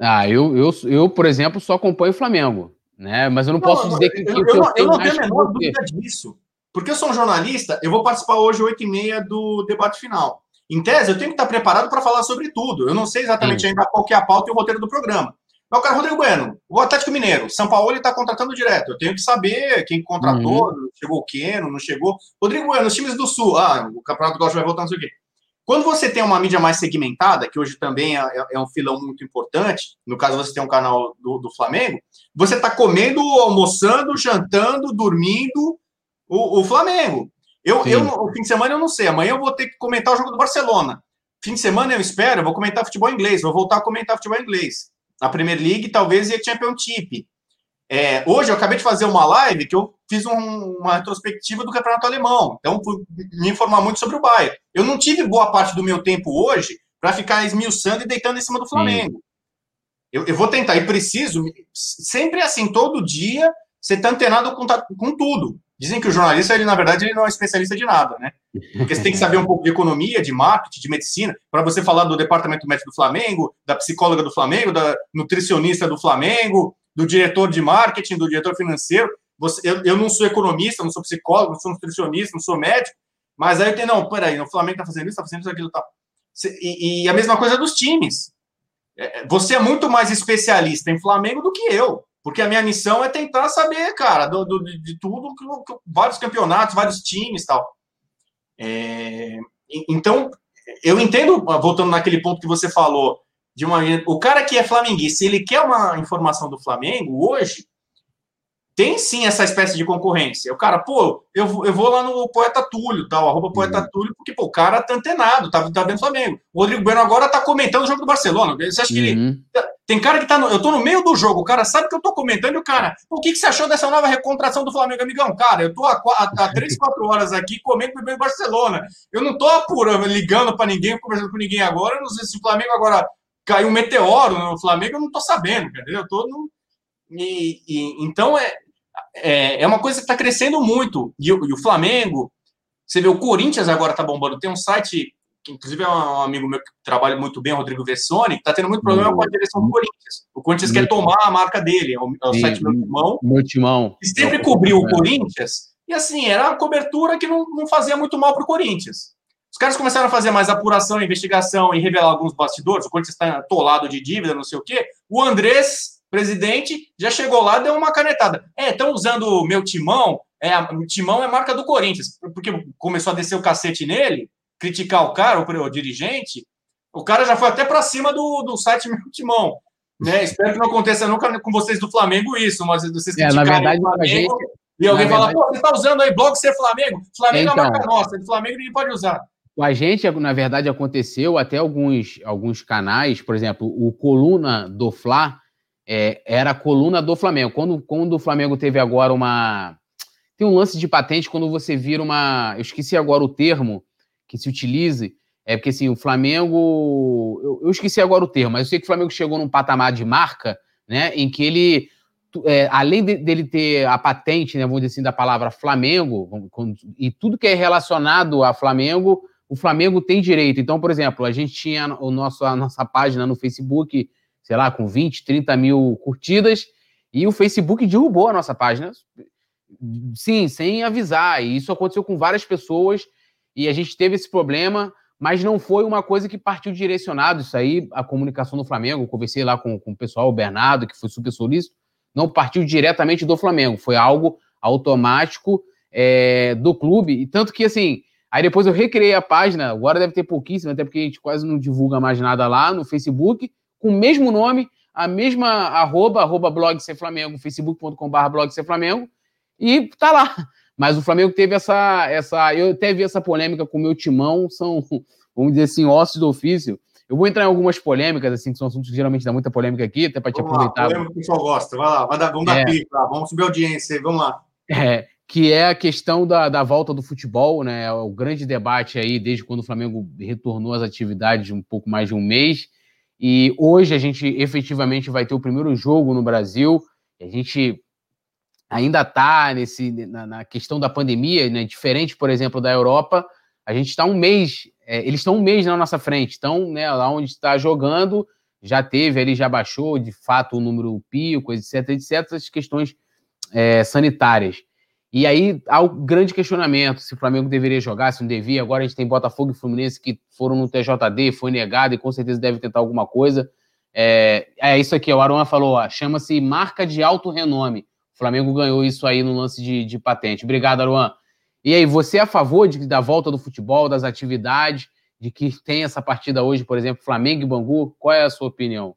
Ah, eu, eu, eu, por exemplo, só acompanho o Flamengo. Né? Mas eu não, não posso dizer que, eu, que eu, eu, eu, eu não tenho a menor dúvida disso. Porque eu sou um jornalista, eu vou participar hoje, 8h30, do debate final. Em tese, eu tenho que estar preparado para falar sobre tudo. Eu não sei exatamente Sim. ainda qual que é a pauta e o roteiro do programa. Mas o cara, Rodrigo Bueno, o Atlético Mineiro, São Paulo está contratando direto. Eu tenho que saber quem contratou, uhum. chegou o Keno, não chegou. Rodrigo Bueno, os times do Sul, ah, o Campeonato Gaúcho vai voltar, não sei o quê. Quando você tem uma mídia mais segmentada, que hoje também é, é, é um filão muito importante, no caso você tem um canal do, do Flamengo, você está comendo, almoçando, jantando, dormindo o, o Flamengo. Eu, eu, o fim de semana eu não sei. Amanhã eu vou ter que comentar o jogo do Barcelona. Fim de semana eu espero, eu vou comentar futebol inglês, vou voltar a comentar futebol inglês. A Premier League, talvez, e a Championship. É, hoje eu acabei de fazer uma live que eu fiz um, uma retrospectiva do campeonato alemão. Então, por me informar muito sobre o Bayern. Eu não tive boa parte do meu tempo hoje para ficar esmiuçando e deitando em cima do Flamengo. Eu, eu, vou tentar, e preciso, sempre assim, todo dia, você está antenado com, com tudo. Dizem que o jornalista, ele na verdade, ele não é especialista de nada, né? Porque você tem que saber um pouco de economia, de marketing, de medicina, para você falar do departamento médico do Flamengo, da psicóloga do Flamengo, da nutricionista do Flamengo, do diretor de marketing, do diretor financeiro. Você, eu, eu não sou economista, não sou psicólogo, não sou nutricionista, não sou médico, mas aí eu tenho, não, peraí, o Flamengo tá fazendo isso, tá fazendo isso, aquilo, tá. E, e a mesma coisa dos times. É, você é muito mais especialista em Flamengo do que eu. Porque a minha missão é tentar saber, cara, do, do de tudo, vários campeonatos, vários times tal. É, então, eu entendo, voltando naquele ponto que você falou, de uma, o cara que é flamenguista, se ele quer uma informação do Flamengo hoje, tem sim essa espécie de concorrência. O cara, pô, eu, eu vou lá no Poeta Túlio, tal, arroba Poeta uhum. Túlio, porque pô, o cara tá antenado, tá, tá vendo Flamengo. O Rodrigo Bueno agora tá comentando o jogo do Barcelona. Você acha que uhum. ele Tem cara que tá no, eu tô no meio do jogo, o cara sabe que eu tô comentando e o cara, o que, que você achou dessa nova recontração do Flamengo, amigão? Cara, eu tô há, há, há 3, 4 horas aqui comendo com o Barcelona. Eu não tô apurando, ligando para ninguém, conversando com ninguém agora. Eu não sei se o Flamengo agora caiu um meteoro no Flamengo, eu não tô sabendo, entendeu? Eu tô no. E, e, então é, é, é uma coisa que está crescendo muito. E, e o Flamengo, você vê, o Corinthians agora tá bombando. Tem um site que inclusive é um amigo meu que trabalha muito bem, Rodrigo Vessoni, que está tendo muito problema com a direção do Corinthians. O Corinthians quer tomar a marca dele, é o, é o site Meu Timão. Meu Timão. E sempre cobriu o Corinthians, e assim, era uma cobertura que não, não fazia muito mal para o Corinthians. Os caras começaram a fazer mais apuração, investigação e revelar alguns bastidores. O Corinthians está atolado de dívida, não sei o quê. O Andrés, presidente, já chegou lá deu uma canetada. É, estão usando o meu timão. É, o timão é marca do Corinthians, porque começou a descer o cacete nele criticar o cara, o, o dirigente, o cara já foi até para cima do, do site Meu Timão. Né? Espero que não aconteça nunca com vocês do Flamengo isso, mas vocês é, na verdade, o Flamengo, gente, e alguém fala, verdade... pô, você está usando aí blog ser Flamengo? Flamengo então, é a marca nossa, do Flamengo ninguém pode usar. A gente, na verdade, aconteceu até alguns, alguns canais, por exemplo, o Coluna do Fla é, era a coluna do Flamengo. Quando, quando o Flamengo teve agora uma. Tem um lance de patente quando você vira uma. Eu esqueci agora o termo, que se utilize, é porque assim, o Flamengo. Eu, eu, esqueci agora o termo, mas eu sei que o Flamengo chegou num patamar de marca, né, em que ele. É, além de, dele ter a patente, né, vamos dizer assim, da palavra Flamengo, e tudo que é relacionado a Flamengo, o Flamengo tem direito. Então, por exemplo, a gente tinha o nosso, a nossa página no Facebook, sei lá, com 20, 30 mil curtidas, e o Facebook derrubou a nossa página, sim, sem avisar. E isso aconteceu com várias pessoas e a gente teve esse problema, mas não foi uma coisa que partiu direcionado. Isso aí, a comunicação do Flamengo, eu conversei lá com, com o pessoal, o Bernardo, que foi super solícito, não partiu diretamente do Flamengo, foi algo automático é, do clube. E tanto que, assim, aí depois eu recriei a página, agora deve ter pouquíssimo, até porque a gente quase não divulga mais nada lá no Facebook, com o mesmo nome, a mesma arroba, arroba blog ser Flamengo, facebook.com.br blog ser Flamengo, e tá lá. Mas o Flamengo teve essa, essa. Eu até vi essa polêmica com o meu timão, são, vamos dizer assim, ossos do ofício. Eu vou entrar em algumas polêmicas, assim, que são assuntos que geralmente dá muita polêmica aqui, até para te vamos aproveitar. Lá, polêmica que o pessoal gosta, vai lá, vai dar, vamos é, dar pica, vamos subir a audiência aí, vamos lá. É, que é a questão da, da volta do futebol, né? É o grande debate aí, desde quando o Flamengo retornou às atividades um pouco mais de um mês. E hoje a gente efetivamente vai ter o primeiro jogo no Brasil. A gente ainda está nesse na, na, questão da pandemia, né? diferente, por exemplo, da Europa, a gente está um mês, é, eles estão um mês na nossa frente, então, né, lá onde está jogando, já teve ali, já baixou de fato o número pico, etc, etc, essas questões é, sanitárias. E aí há o grande questionamento se o Flamengo deveria jogar, se não devia. Agora a gente tem Botafogo e Fluminense que foram no TJD, foi negado e com certeza deve tentar alguma coisa. É, é isso aqui, o Aruan falou, chama-se marca de alto renome. O Flamengo ganhou isso aí no lance de, de patente. Obrigado, Aruan. E aí, você é a favor de, da volta do futebol, das atividades, de que tem essa partida hoje, por exemplo, Flamengo e Bangu? Qual é a sua opinião?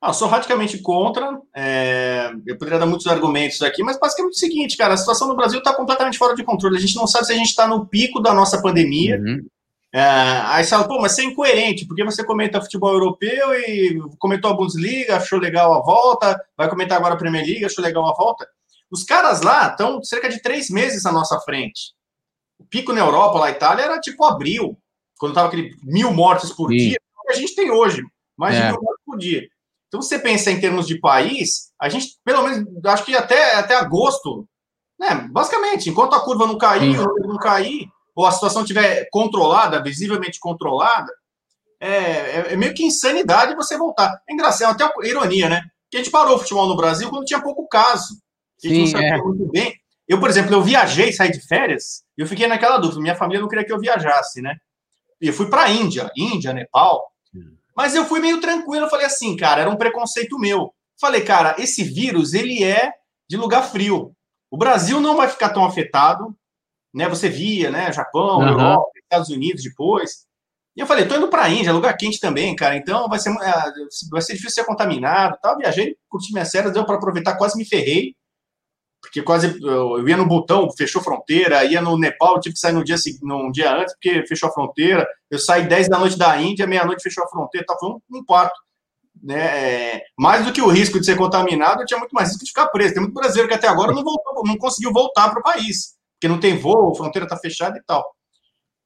Ah, sou radicalmente contra. É... Eu poderia dar muitos argumentos aqui, mas basicamente é o seguinte, cara: a situação no Brasil está completamente fora de controle. A gente não sabe se a gente está no pico da nossa pandemia. Uhum. É... Aí você fala, pô, mas você é incoerente, porque você comenta futebol europeu e comentou a Bundesliga, achou legal a volta, vai comentar agora a Premier League, achou legal a volta. Os caras lá estão cerca de três meses à nossa frente. O pico na Europa, lá na Itália, era tipo abril, quando estava aquele mil mortes por Sim. dia, que a gente tem hoje, mais é. de mil mortes por dia. Então, você pensa em termos de país, a gente, pelo menos, acho que até, até agosto, né, basicamente, enquanto a curva não cair, não cair, ou a situação estiver controlada, visivelmente controlada, é, é, é, meio que insanidade você voltar. É engraçado, até ironia, né? Que a gente parou o futebol no Brasil quando tinha pouco caso. A gente Sim, não sabia é. muito bem. Eu, por exemplo, eu viajei, saí de férias, e eu fiquei naquela dúvida. Minha família não queria que eu viajasse, né? E eu fui para a Índia, Índia, Nepal. Mas eu fui meio tranquilo, eu falei assim, cara, era um preconceito meu. Falei, cara, esse vírus, ele é de lugar frio. O Brasil não vai ficar tão afetado, né? Você via, né? Japão, uhum. Europa, Estados Unidos depois. E eu falei, tô indo para a Índia, lugar quente também, cara. Então vai ser, é, vai ser difícil ser contaminado. Tal. Viajei, curti minhas férias, deu para aproveitar, quase me ferrei porque quase eu ia no botão, fechou fronteira, ia no Nepal, tive que sair no dia, num dia antes, porque fechou a fronteira. Eu saí 10 da noite da Índia, meia-noite fechou a fronteira, tá, foi um, um quarto. né, é, mais do que o risco de ser contaminado, eu tinha muito mais risco de ficar preso. Tem muito brasileiro que até agora não, voltou, não conseguiu voltar para o país, porque não tem voo, a fronteira está fechada e tal.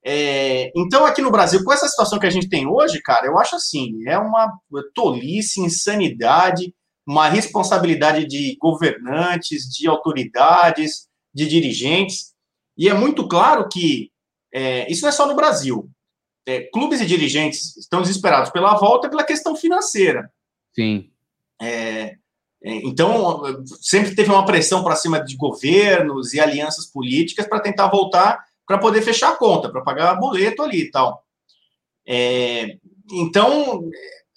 É, então, aqui no Brasil, com essa situação que a gente tem hoje, cara, eu acho assim, é uma tolice, insanidade, uma responsabilidade de governantes, de autoridades, de dirigentes, e é muito claro que é, isso não é só no Brasil. É, clubes e dirigentes estão desesperados pela volta pela questão financeira. Sim. É, é então, sempre teve uma pressão para cima de governos e alianças políticas para tentar voltar para poder fechar a conta, para pagar boleto ali e tal. É, então,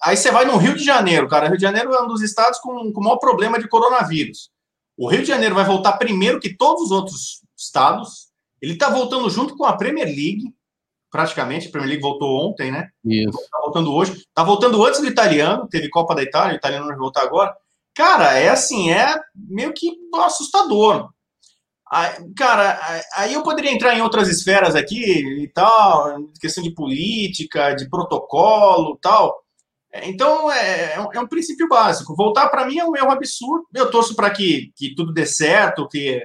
aí você vai no Rio de Janeiro, cara. Rio de Janeiro é um dos estados com, com o maior problema de coronavírus. O Rio de Janeiro vai voltar primeiro que todos os outros estados. Ele está voltando junto com a Premier League, praticamente. A Premier League voltou ontem, né? Isso. Está voltando hoje. Está voltando antes do italiano. Teve Copa da Itália, o italiano vai voltar agora. Cara, é assim, é meio que assustador. Cara, aí eu poderia entrar em outras esferas aqui e tal, questão de política, de protocolo tal. Então, é, é, um, é princípio básico. Voltar para mim é um erro absurdo. Eu torço para que, que tudo dê certo, que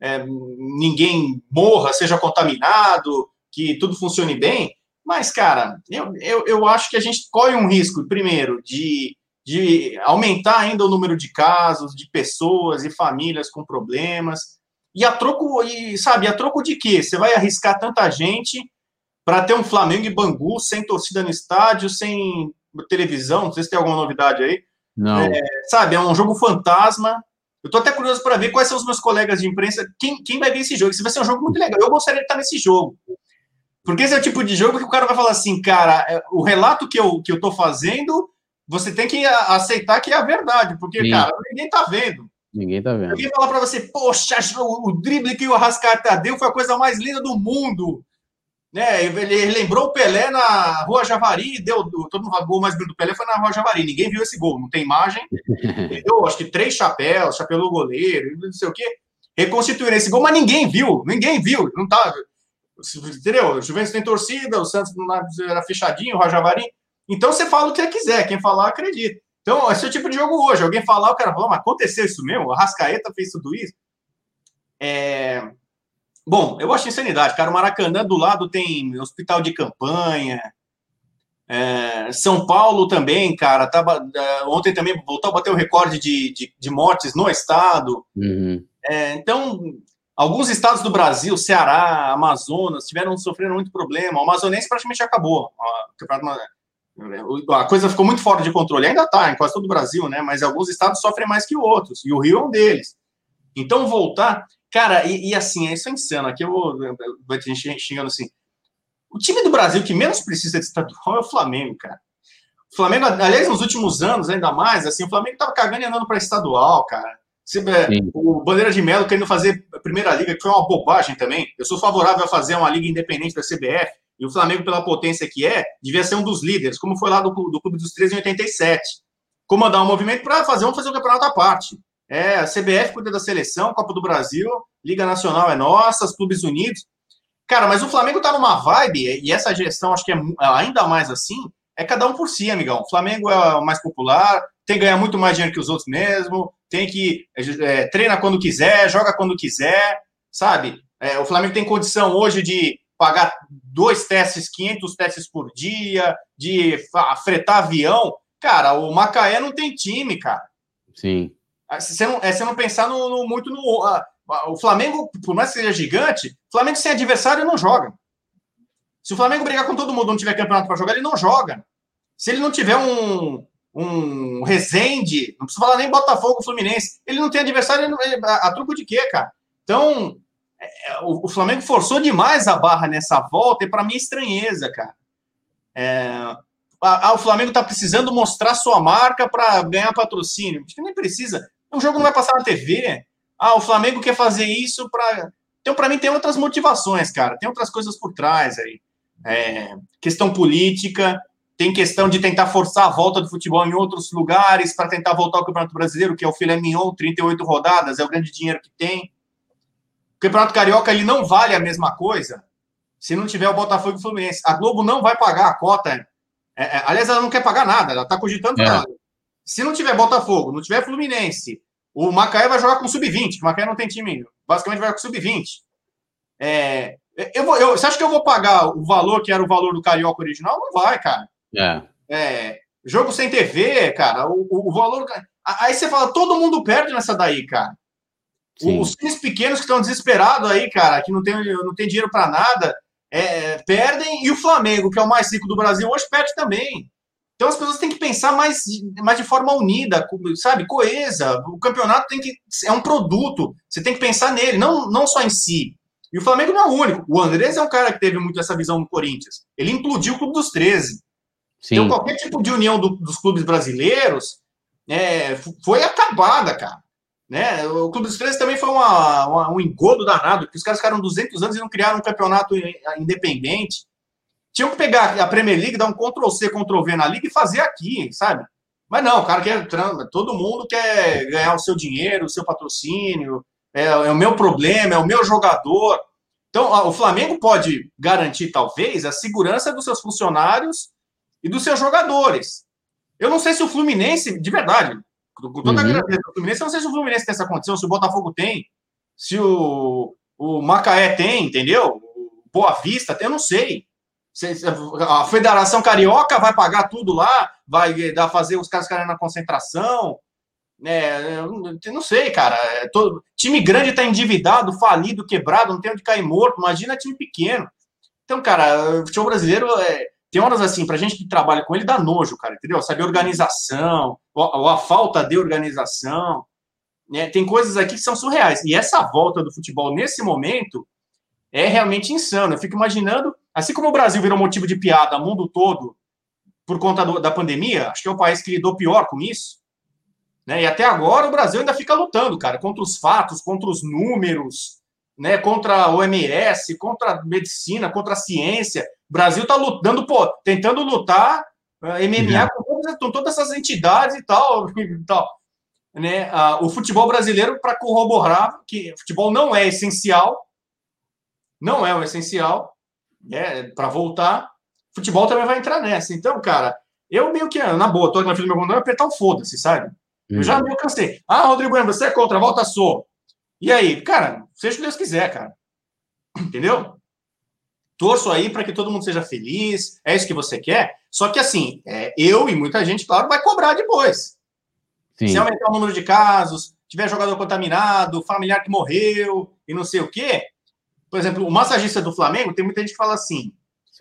é, ninguém morra, seja contaminado, que tudo funcione bem. Mas, cara, eu, eu, eu acho que a gente corre um risco, primeiro, de, de aumentar ainda o número de casos, de pessoas e famílias com problemas. E a troco, e, sabe, a troco de quê? Você vai arriscar tanta gente para ter um Flamengo e Bangu sem torcida no estádio, sem televisão? Não sei se tem alguma novidade aí. Não. É, sabe, é um jogo fantasma. Eu tô até curioso para ver quais são os meus colegas de imprensa, quem, quem vai ver esse jogo. Esse vai ser um jogo muito legal. Eu gostaria de estar nesse jogo. Porque esse é o tipo de jogo que o cara vai falar assim, cara, é, o relato que eu, que eu tô fazendo, você tem que aceitar que é a verdade, porque, Sim. cara, ninguém tá vendo. Ninguém tá vendo. Alguém falar para você, poxa, o, o drible que o Arrascaeta deu foi a coisa mais linda do mundo. Né? Ele lembrou o Pelé na Rua Javari, deu todo mundo o gol mais bonito do Pelé foi na Rua Javari. Ninguém viu esse gol, não tem imagem. deu, acho que três chapéus, chapéu do goleiro, não sei o quê. Reconstituíram esse gol, mas ninguém viu, ninguém viu. Não tá, entendeu? O Juventus tem torcida, o Santos era fechadinho, o Rua Javari. Então você fala o que você quiser, quem falar acredita. Então, esse é o tipo de jogo hoje. Alguém falar, o cara fala, mas aconteceu isso mesmo? A Rascaeta fez tudo isso? É... Bom, eu acho insanidade, cara. O Maracanã do lado tem hospital de campanha. É... São Paulo também, cara. Tava, é, ontem também voltou a bater o recorde de, de, de mortes no estado. Uhum. É, então, alguns estados do Brasil, Ceará, Amazonas, tiveram sofrendo muito problema. O amazonense praticamente acabou. Campeonato a coisa ficou muito fora de controle. Ainda está em quase todo o Brasil, né? Mas alguns estados sofrem mais que outros. E o Rio é um deles. Então, voltar. Cara, e, e assim, isso é insano. Aqui eu vou. Vai ter gente xingando assim. O time do Brasil que menos precisa de estadual é o Flamengo, cara. O Flamengo, aliás, nos últimos anos, ainda mais, assim, o Flamengo tava cagando e andando para estadual, cara. O Bandeira de Melo querendo fazer a primeira liga, que foi uma bobagem também. Eu sou favorável a fazer uma liga independente da CBF e o Flamengo, pela potência que é, devia ser um dos líderes, como foi lá do, do Clube dos Três em 87. Comandar um movimento para fazer, um fazer um campeonato à parte. É, a CBF cuida da seleção, Copa do Brasil, Liga Nacional é nossa, os Clubes Unidos. Cara, mas o Flamengo tá numa vibe, e essa gestão acho que é ainda mais assim, é cada um por si, amigão. O Flamengo é o mais popular, tem que ganhar muito mais dinheiro que os outros mesmo, tem que é, treina quando quiser, joga quando quiser, sabe? É, o Flamengo tem condição hoje de pagar dois testes, 500 testes por dia, de fretar avião. Cara, o Macaé não tem time, cara. Sim. Ah, se você não, é não pensar no, no muito no. Uh, o Flamengo, por mais que seja gigante, o Flamengo sem adversário não joga. Se o Flamengo brigar com todo mundo não tiver campeonato para jogar, ele não joga. Se ele não tiver um, um Resende, não precisa falar nem Botafogo, Fluminense, ele não tem adversário, a, a truco de quê, cara? Então, é, o, Flamengo forçou demais a barra nessa volta, e para mim é estranheza, cara. É, ah, o Flamengo está precisando mostrar sua marca para ganhar patrocínio. Acho que nem precisa. O jogo não vai passar na TV. Ah, o Flamengo quer fazer isso para. Então, para mim, tem outras motivações, cara. Tem outras coisas por trás aí. É, questão política, tem questão de tentar forçar a volta do futebol em outros lugares para tentar voltar ao Campeonato Brasileiro, que é o filé mignon, 38 rodadas, é o grande dinheiro que tem. Campeonato Carioca ele não vale a mesma coisa se não tiver o Botafogo e o Fluminense. A Globo não vai pagar a cota É, é, aliás, ela não quer pagar nada, ela está cogitando é. nada. Se não tiver Botafogo, não tiver Fluminense, o Macaé vai jogar com sub-20, que o Macaé não tem time, basicamente vai jogar com sub-20. É, eu vou, eu, você acha que eu vou pagar o valor que era o valor do Carioca original? Não vai, cara. É. é jogo sem TV, cara, o, o, o valor. Aí você fala, todo mundo perde nessa daí, cara. Sim. Os times pequenos que estão desesperados aí, cara, que não tem, não tem dinheiro para nada, é, perdem, e o Flamengo, que é o mais rico do Brasil, hoje perde também. Então as pessoas têm que pensar mais, mais de forma unida, sabe, coesa. O campeonato tem que é um produto, você tem que pensar nele, não, não só em si. E o Flamengo não é o único. O Andrés é um cara que teve muito essa visão no Corinthians. Ele implodiu o Clube dos 13. Sim. Então qualquer tipo de união do, dos clubes brasileiros é, foi acabada, cara. Né? O Clube dos 13 também foi uma, uma, um engodo danado, porque os caras ficaram 200 anos e não criaram um campeonato independente. Tinham que pegar a Premier League, dar um Ctrl-C, Ctrl-V na liga e fazer aqui, sabe? Mas não, o cara quer. Todo mundo quer ganhar o seu dinheiro, o seu patrocínio. É, é o meu problema, é o meu jogador. Então, o Flamengo pode garantir, talvez, a segurança dos seus funcionários e dos seus jogadores. Eu não sei se o Fluminense, de verdade, com toda uhum. a grandeza do Fluminense, eu não sei se o Fluminense tem essa condição, se o Botafogo tem, se o, o Macaé tem, entendeu? O Boa Vista tem, eu não sei. A Federação Carioca vai pagar tudo lá, vai dar fazer os caras ficarem na concentração. É, não sei, cara. É todo, time grande está endividado, falido, quebrado, não tem onde cair morto. Imagina time pequeno. Então, cara, o futebol brasileiro é, tem horas assim, pra gente que trabalha com ele, dá nojo, cara, entendeu? Sabe, organização, ou, a falta de organização. Né? Tem coisas aqui que são surreais. E essa volta do futebol nesse momento é realmente insano. Eu fico imaginando, assim como o Brasil virou motivo de piada no mundo todo por conta do, da pandemia, acho que é o país que lidou pior com isso. Né? E até agora o Brasil ainda fica lutando, cara, contra os fatos, contra os números, né? contra a OMS, contra a medicina, contra a ciência. O Brasil está lutando, pô, tentando lutar eh, MMA com todas, com todas, essas entidades e tal. E tal né? Uh, o futebol brasileiro, para corroborar que o futebol não é essencial, não é o essencial, né? para voltar, futebol também vai entrar nessa. Então, cara, eu meio que, na boa, tô na frente do meu condomínio, apertar o foda-se, sabe? Eu já uhum. meio cansei. Ah, Rodrigo você é contra, volta sou. E aí, cara, seja o que Deus quiser, cara. Entendeu? torço aí para que todo mundo seja feliz, é isso que você quer. Só que assim, é, eu e muita gente, claro, vai cobrar depois. Sim. Se aumentar o número de casos, tiver jogador contaminado, familiar que morreu e não sei o quê. Por exemplo, o massagista do Flamengo, tem muita gente que fala assim: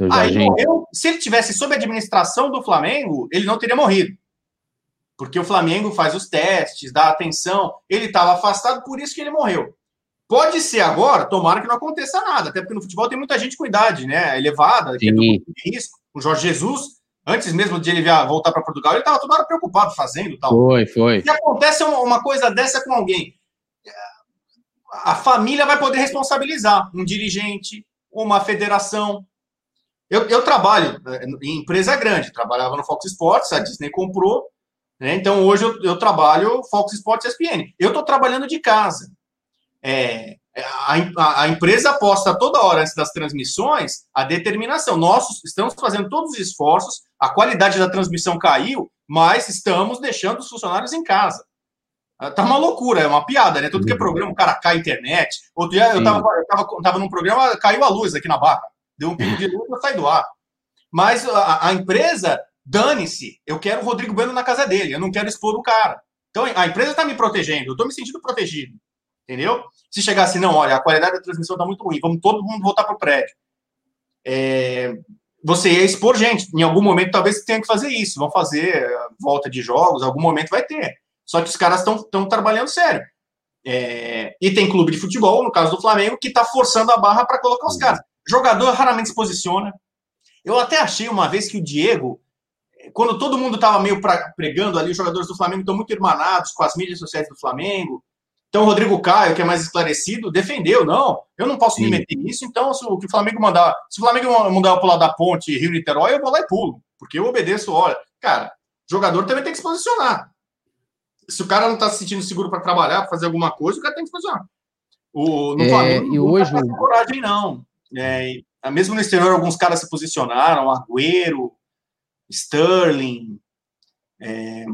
ah, ele morreu, se ele tivesse sob a administração do Flamengo, ele não teria morrido. Porque o Flamengo faz os testes, dá atenção, ele estava afastado, por isso que ele morreu. Pode ser agora, tomara que não aconteça nada, até porque no futebol tem muita gente com idade, né? Elevada, que é de risco. O Jorge Jesus, antes mesmo de ele voltar para Portugal, ele estava toda hora preocupado fazendo tal. Foi, foi. Se acontece uma coisa dessa com alguém, a família vai poder responsabilizar um dirigente, uma federação. Eu, eu trabalho eh, em empresa grande, trabalhava no Fox Sports, a Disney comprou, né? então hoje eu, eu trabalho Fox Sports ESPN. Eu estou trabalhando de casa. É, a, a, empresa aposta toda hora antes das transmissões a determinação. Nós estamos fazendo todos os esforços, a qualidade da transmissão caiu, mas estamos deixando os funcionários em casa. Tá uma loucura, é uma piada, né? Tudo que é programa, o cara cai a internet. Outro dia eu tava, eu tava, tava num programa, caiu a luz aqui na barra. Deu um pico de luz e sai do ar. Mas a, a empresa, dane-se, eu quero o Rodrigo Bueno na casa dele, eu não quero expor o cara. Então a empresa está me protegendo, eu estou me sentindo protegido. Entendeu? Se chegar assim, não, olha, a qualidade da transmissão está muito ruim, vamos todo mundo voltar para o prédio. É, você ia expor gente. Em algum momento, talvez tenha que fazer isso. Vão fazer eh, volta de jogos, algum momento vai ter. Só que os caras estão trabalhando sério. É, e tem clube de futebol, no caso do Flamengo, que está forçando a barra para colocar os caras. Jogador raramente se posiciona. Eu até achei uma vez que o Diego, quando todo mundo estava meio pra, pregando ali, os jogadores do Flamengo estão muito irmanados com as mídias sociais do Flamengo, então, o Rodrigo Caio, que é mais esclarecido, defendeu, não, eu não posso Sim. me meter nisso, então se o, que o Flamengo mandar, se o Flamengo mandar pular da ponte Rio-Niterói, eu vou lá e pulo, porque eu obedeço, olha, cara, jogador também tem que se posicionar. Se o cara não está se sentindo seguro para trabalhar, para fazer alguma coisa, o cara tem que posicionar. O, no é, Flamengo, e hoje... não coragem, não. É, mesmo no exterior, alguns caras se posicionaram, Agüero, Sterling. É...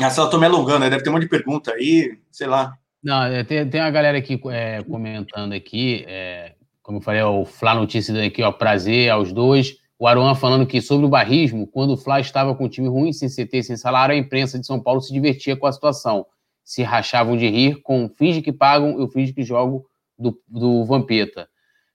Ah, só estou me alongando, né? deve ter um monte de pergunta aí, sei lá. Não, é, tem, tem uma galera aqui é, comentando aqui, é, como eu falei, o Flá Notícias aqui, ó, prazer aos dois. O Aruan falando que sobre o barrismo, quando o Flá estava com um time ruim, sem CT, sem salário, a imprensa de São Paulo se divertia com a situação. Se rachavam de rir com finge que pagam e o finge que jogam do, do Vampeta.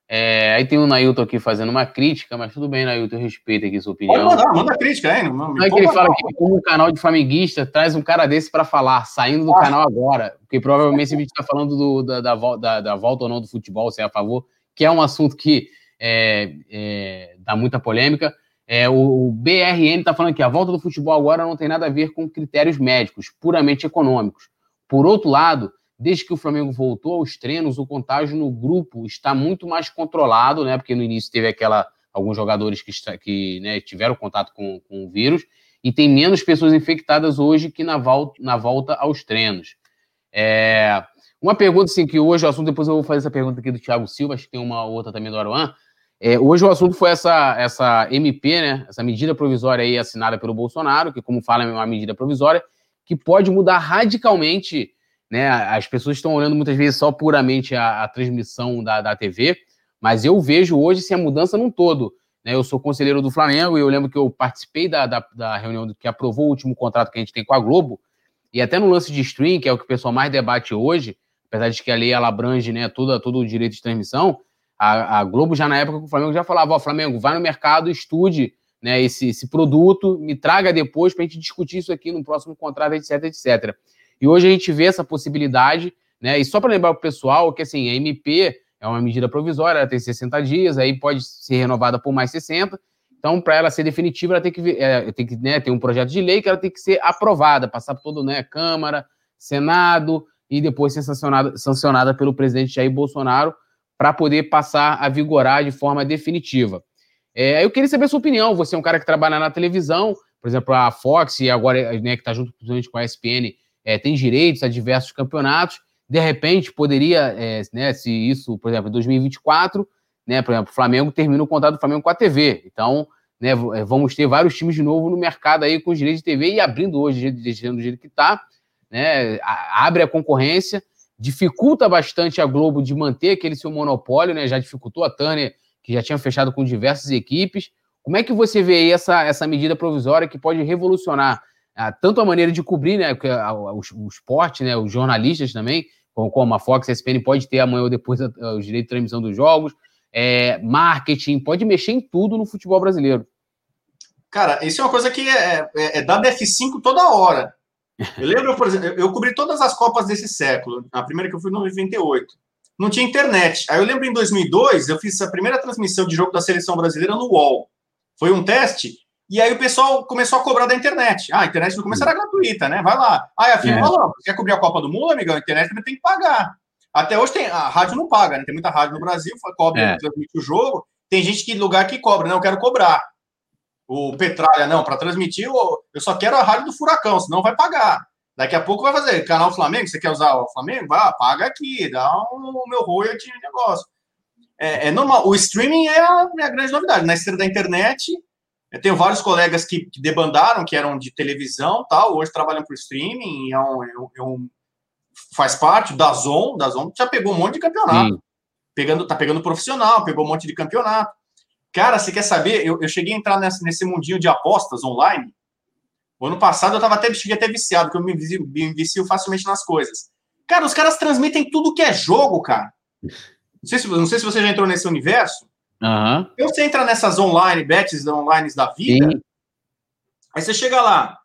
É, aí tem o Nailton aqui fazendo uma crítica, mas tudo bem, Nailton, eu respeito aqui sua opinião. Manda, manda crítica, hein? Não, não é que ele fala que como um canal de flamenguista traz um cara desse para falar, saindo do ah. canal agora, porque provavelmente esse vídeo está falando do, da, da, da, da, volta ou não do futebol, se é a favor, que é um assunto que é, é, dá muita polêmica. É, o, o BRN está falando que a volta do futebol agora não tem nada a ver com critérios médicos, puramente econômicos. Por outro lado, Desde que o Flamengo voltou aos treinos, o contágio no grupo está muito mais controlado, né? Porque no início teve aquela alguns jogadores que, que né, tiveram contato com, com o vírus e tem menos pessoas infectadas hoje que na volta, na volta aos treinos. É, uma pergunta assim que hoje o assunto, depois eu vou fazer essa pergunta aqui do Thiago Silva, acho que tem uma outra também do Aruan. É, hoje o assunto foi essa, essa MP, né, essa medida provisória aí assinada pelo Bolsonaro, que como fala é uma medida provisória, que pode mudar radicalmente né? As pessoas estão olhando muitas vezes só puramente a, a transmissão da, da TV, mas eu vejo hoje se a mudança num todo. Né? Eu sou conselheiro do Flamengo e eu lembro que eu participei da, da, da reunião que aprovou o último contrato que a gente tem com a Globo, e até no lance de stream, que é o que o pessoal mais debate hoje, apesar de que a lei ela abrange né, todo, todo o direito de transmissão, a, a Globo já na época o Flamengo já falava, ó, Flamengo, vai no mercado, estude né, esse, esse produto, me traga depois para a gente discutir isso aqui no próximo contrato, etc, etc. E hoje a gente vê essa possibilidade, né? E só para lembrar o pessoal que assim, a MP é uma medida provisória, ela tem 60 dias, aí pode ser renovada por mais 60. Então, para ela ser definitiva, ela tem que, é, tem que né, ter um projeto de lei que ela tem que ser aprovada, passar por todo, né, Câmara, Senado e depois ser sancionada, sancionada pelo presidente Jair Bolsonaro para poder passar a vigorar de forma definitiva. É, eu queria saber a sua opinião. Você é um cara que trabalha na televisão, por exemplo, a Fox e agora né, que está junto com a ESPN, é, tem direitos a diversos campeonatos. De repente, poderia, é, né, se isso, por exemplo, em 2024, né, por exemplo, o Flamengo termina o contrato do Flamengo com a TV. Então, né, é, vamos ter vários times de novo no mercado aí com os direitos de TV e abrindo hoje, deixando do jeito que está, né, abre a concorrência, dificulta bastante a Globo de manter aquele seu monopólio, né, já dificultou a Turner, que já tinha fechado com diversas equipes. Como é que você vê aí essa, essa medida provisória que pode revolucionar ah, tanto a maneira de cobrir né, o, o, esporte, né, os jornalistas também, como, a Fox, a ESPN pode ter amanhã ou depois os direitos de transmissão dos jogos, é, marketing, pode mexer em tudo no futebol brasileiro. Cara, isso é uma coisa que é, é, é dada F5 toda hora. Eu lembro, por exemplo, eu cobri todas as Copas desse século. A primeira que eu fui em 98. Não tinha internet. Aí eu lembro em 2002, eu fiz a primeira transmissão de jogo da seleção brasileira no UOL. Foi um teste e aí o pessoal começou a cobrar da internet. Ah, a internet no começo era gratuita, né? Vai lá. Aí a firma é. falou: quer cobrir a Copa do Mundo, amigão? A internet também tem que pagar. Até hoje tem. A rádio não paga, né? Tem muita rádio no Brasil, cobra, é. transmite o jogo. Tem gente que lugar que cobra, não, eu quero cobrar. O Petralha, não, para transmitir, eu só quero a rádio do Furacão, senão vai pagar. Daqui a pouco vai fazer canal Flamengo, você quer usar o Flamengo? Vai, paga aqui, dá o um, meu royalty de negócio. É, é, normal. O streaming é a, é a grande novidade. Na esteira da internet, eu tenho vários colegas que, que debandaram, que eram de televisão, tal, hoje trabalham por streaming, é um, é um, faz parte da Zon, da Zon já pegou um monte de campeonato. Pegando, tá pegando profissional, pegou um monte de campeonato. Cara, você quer saber? Eu, eu cheguei a entrar nesse, nesse mundinho de apostas online. O ano passado eu tava até, cheguei até viciado, porque eu me, vicio, me vicio facilmente nas coisas. Cara, os caras transmitem tudo que é jogo, cara. Não sei se, não sei se você já entrou nesse universo. Uhum. Então você entra nessas online, bets online da vida, Sim. aí você chega lá,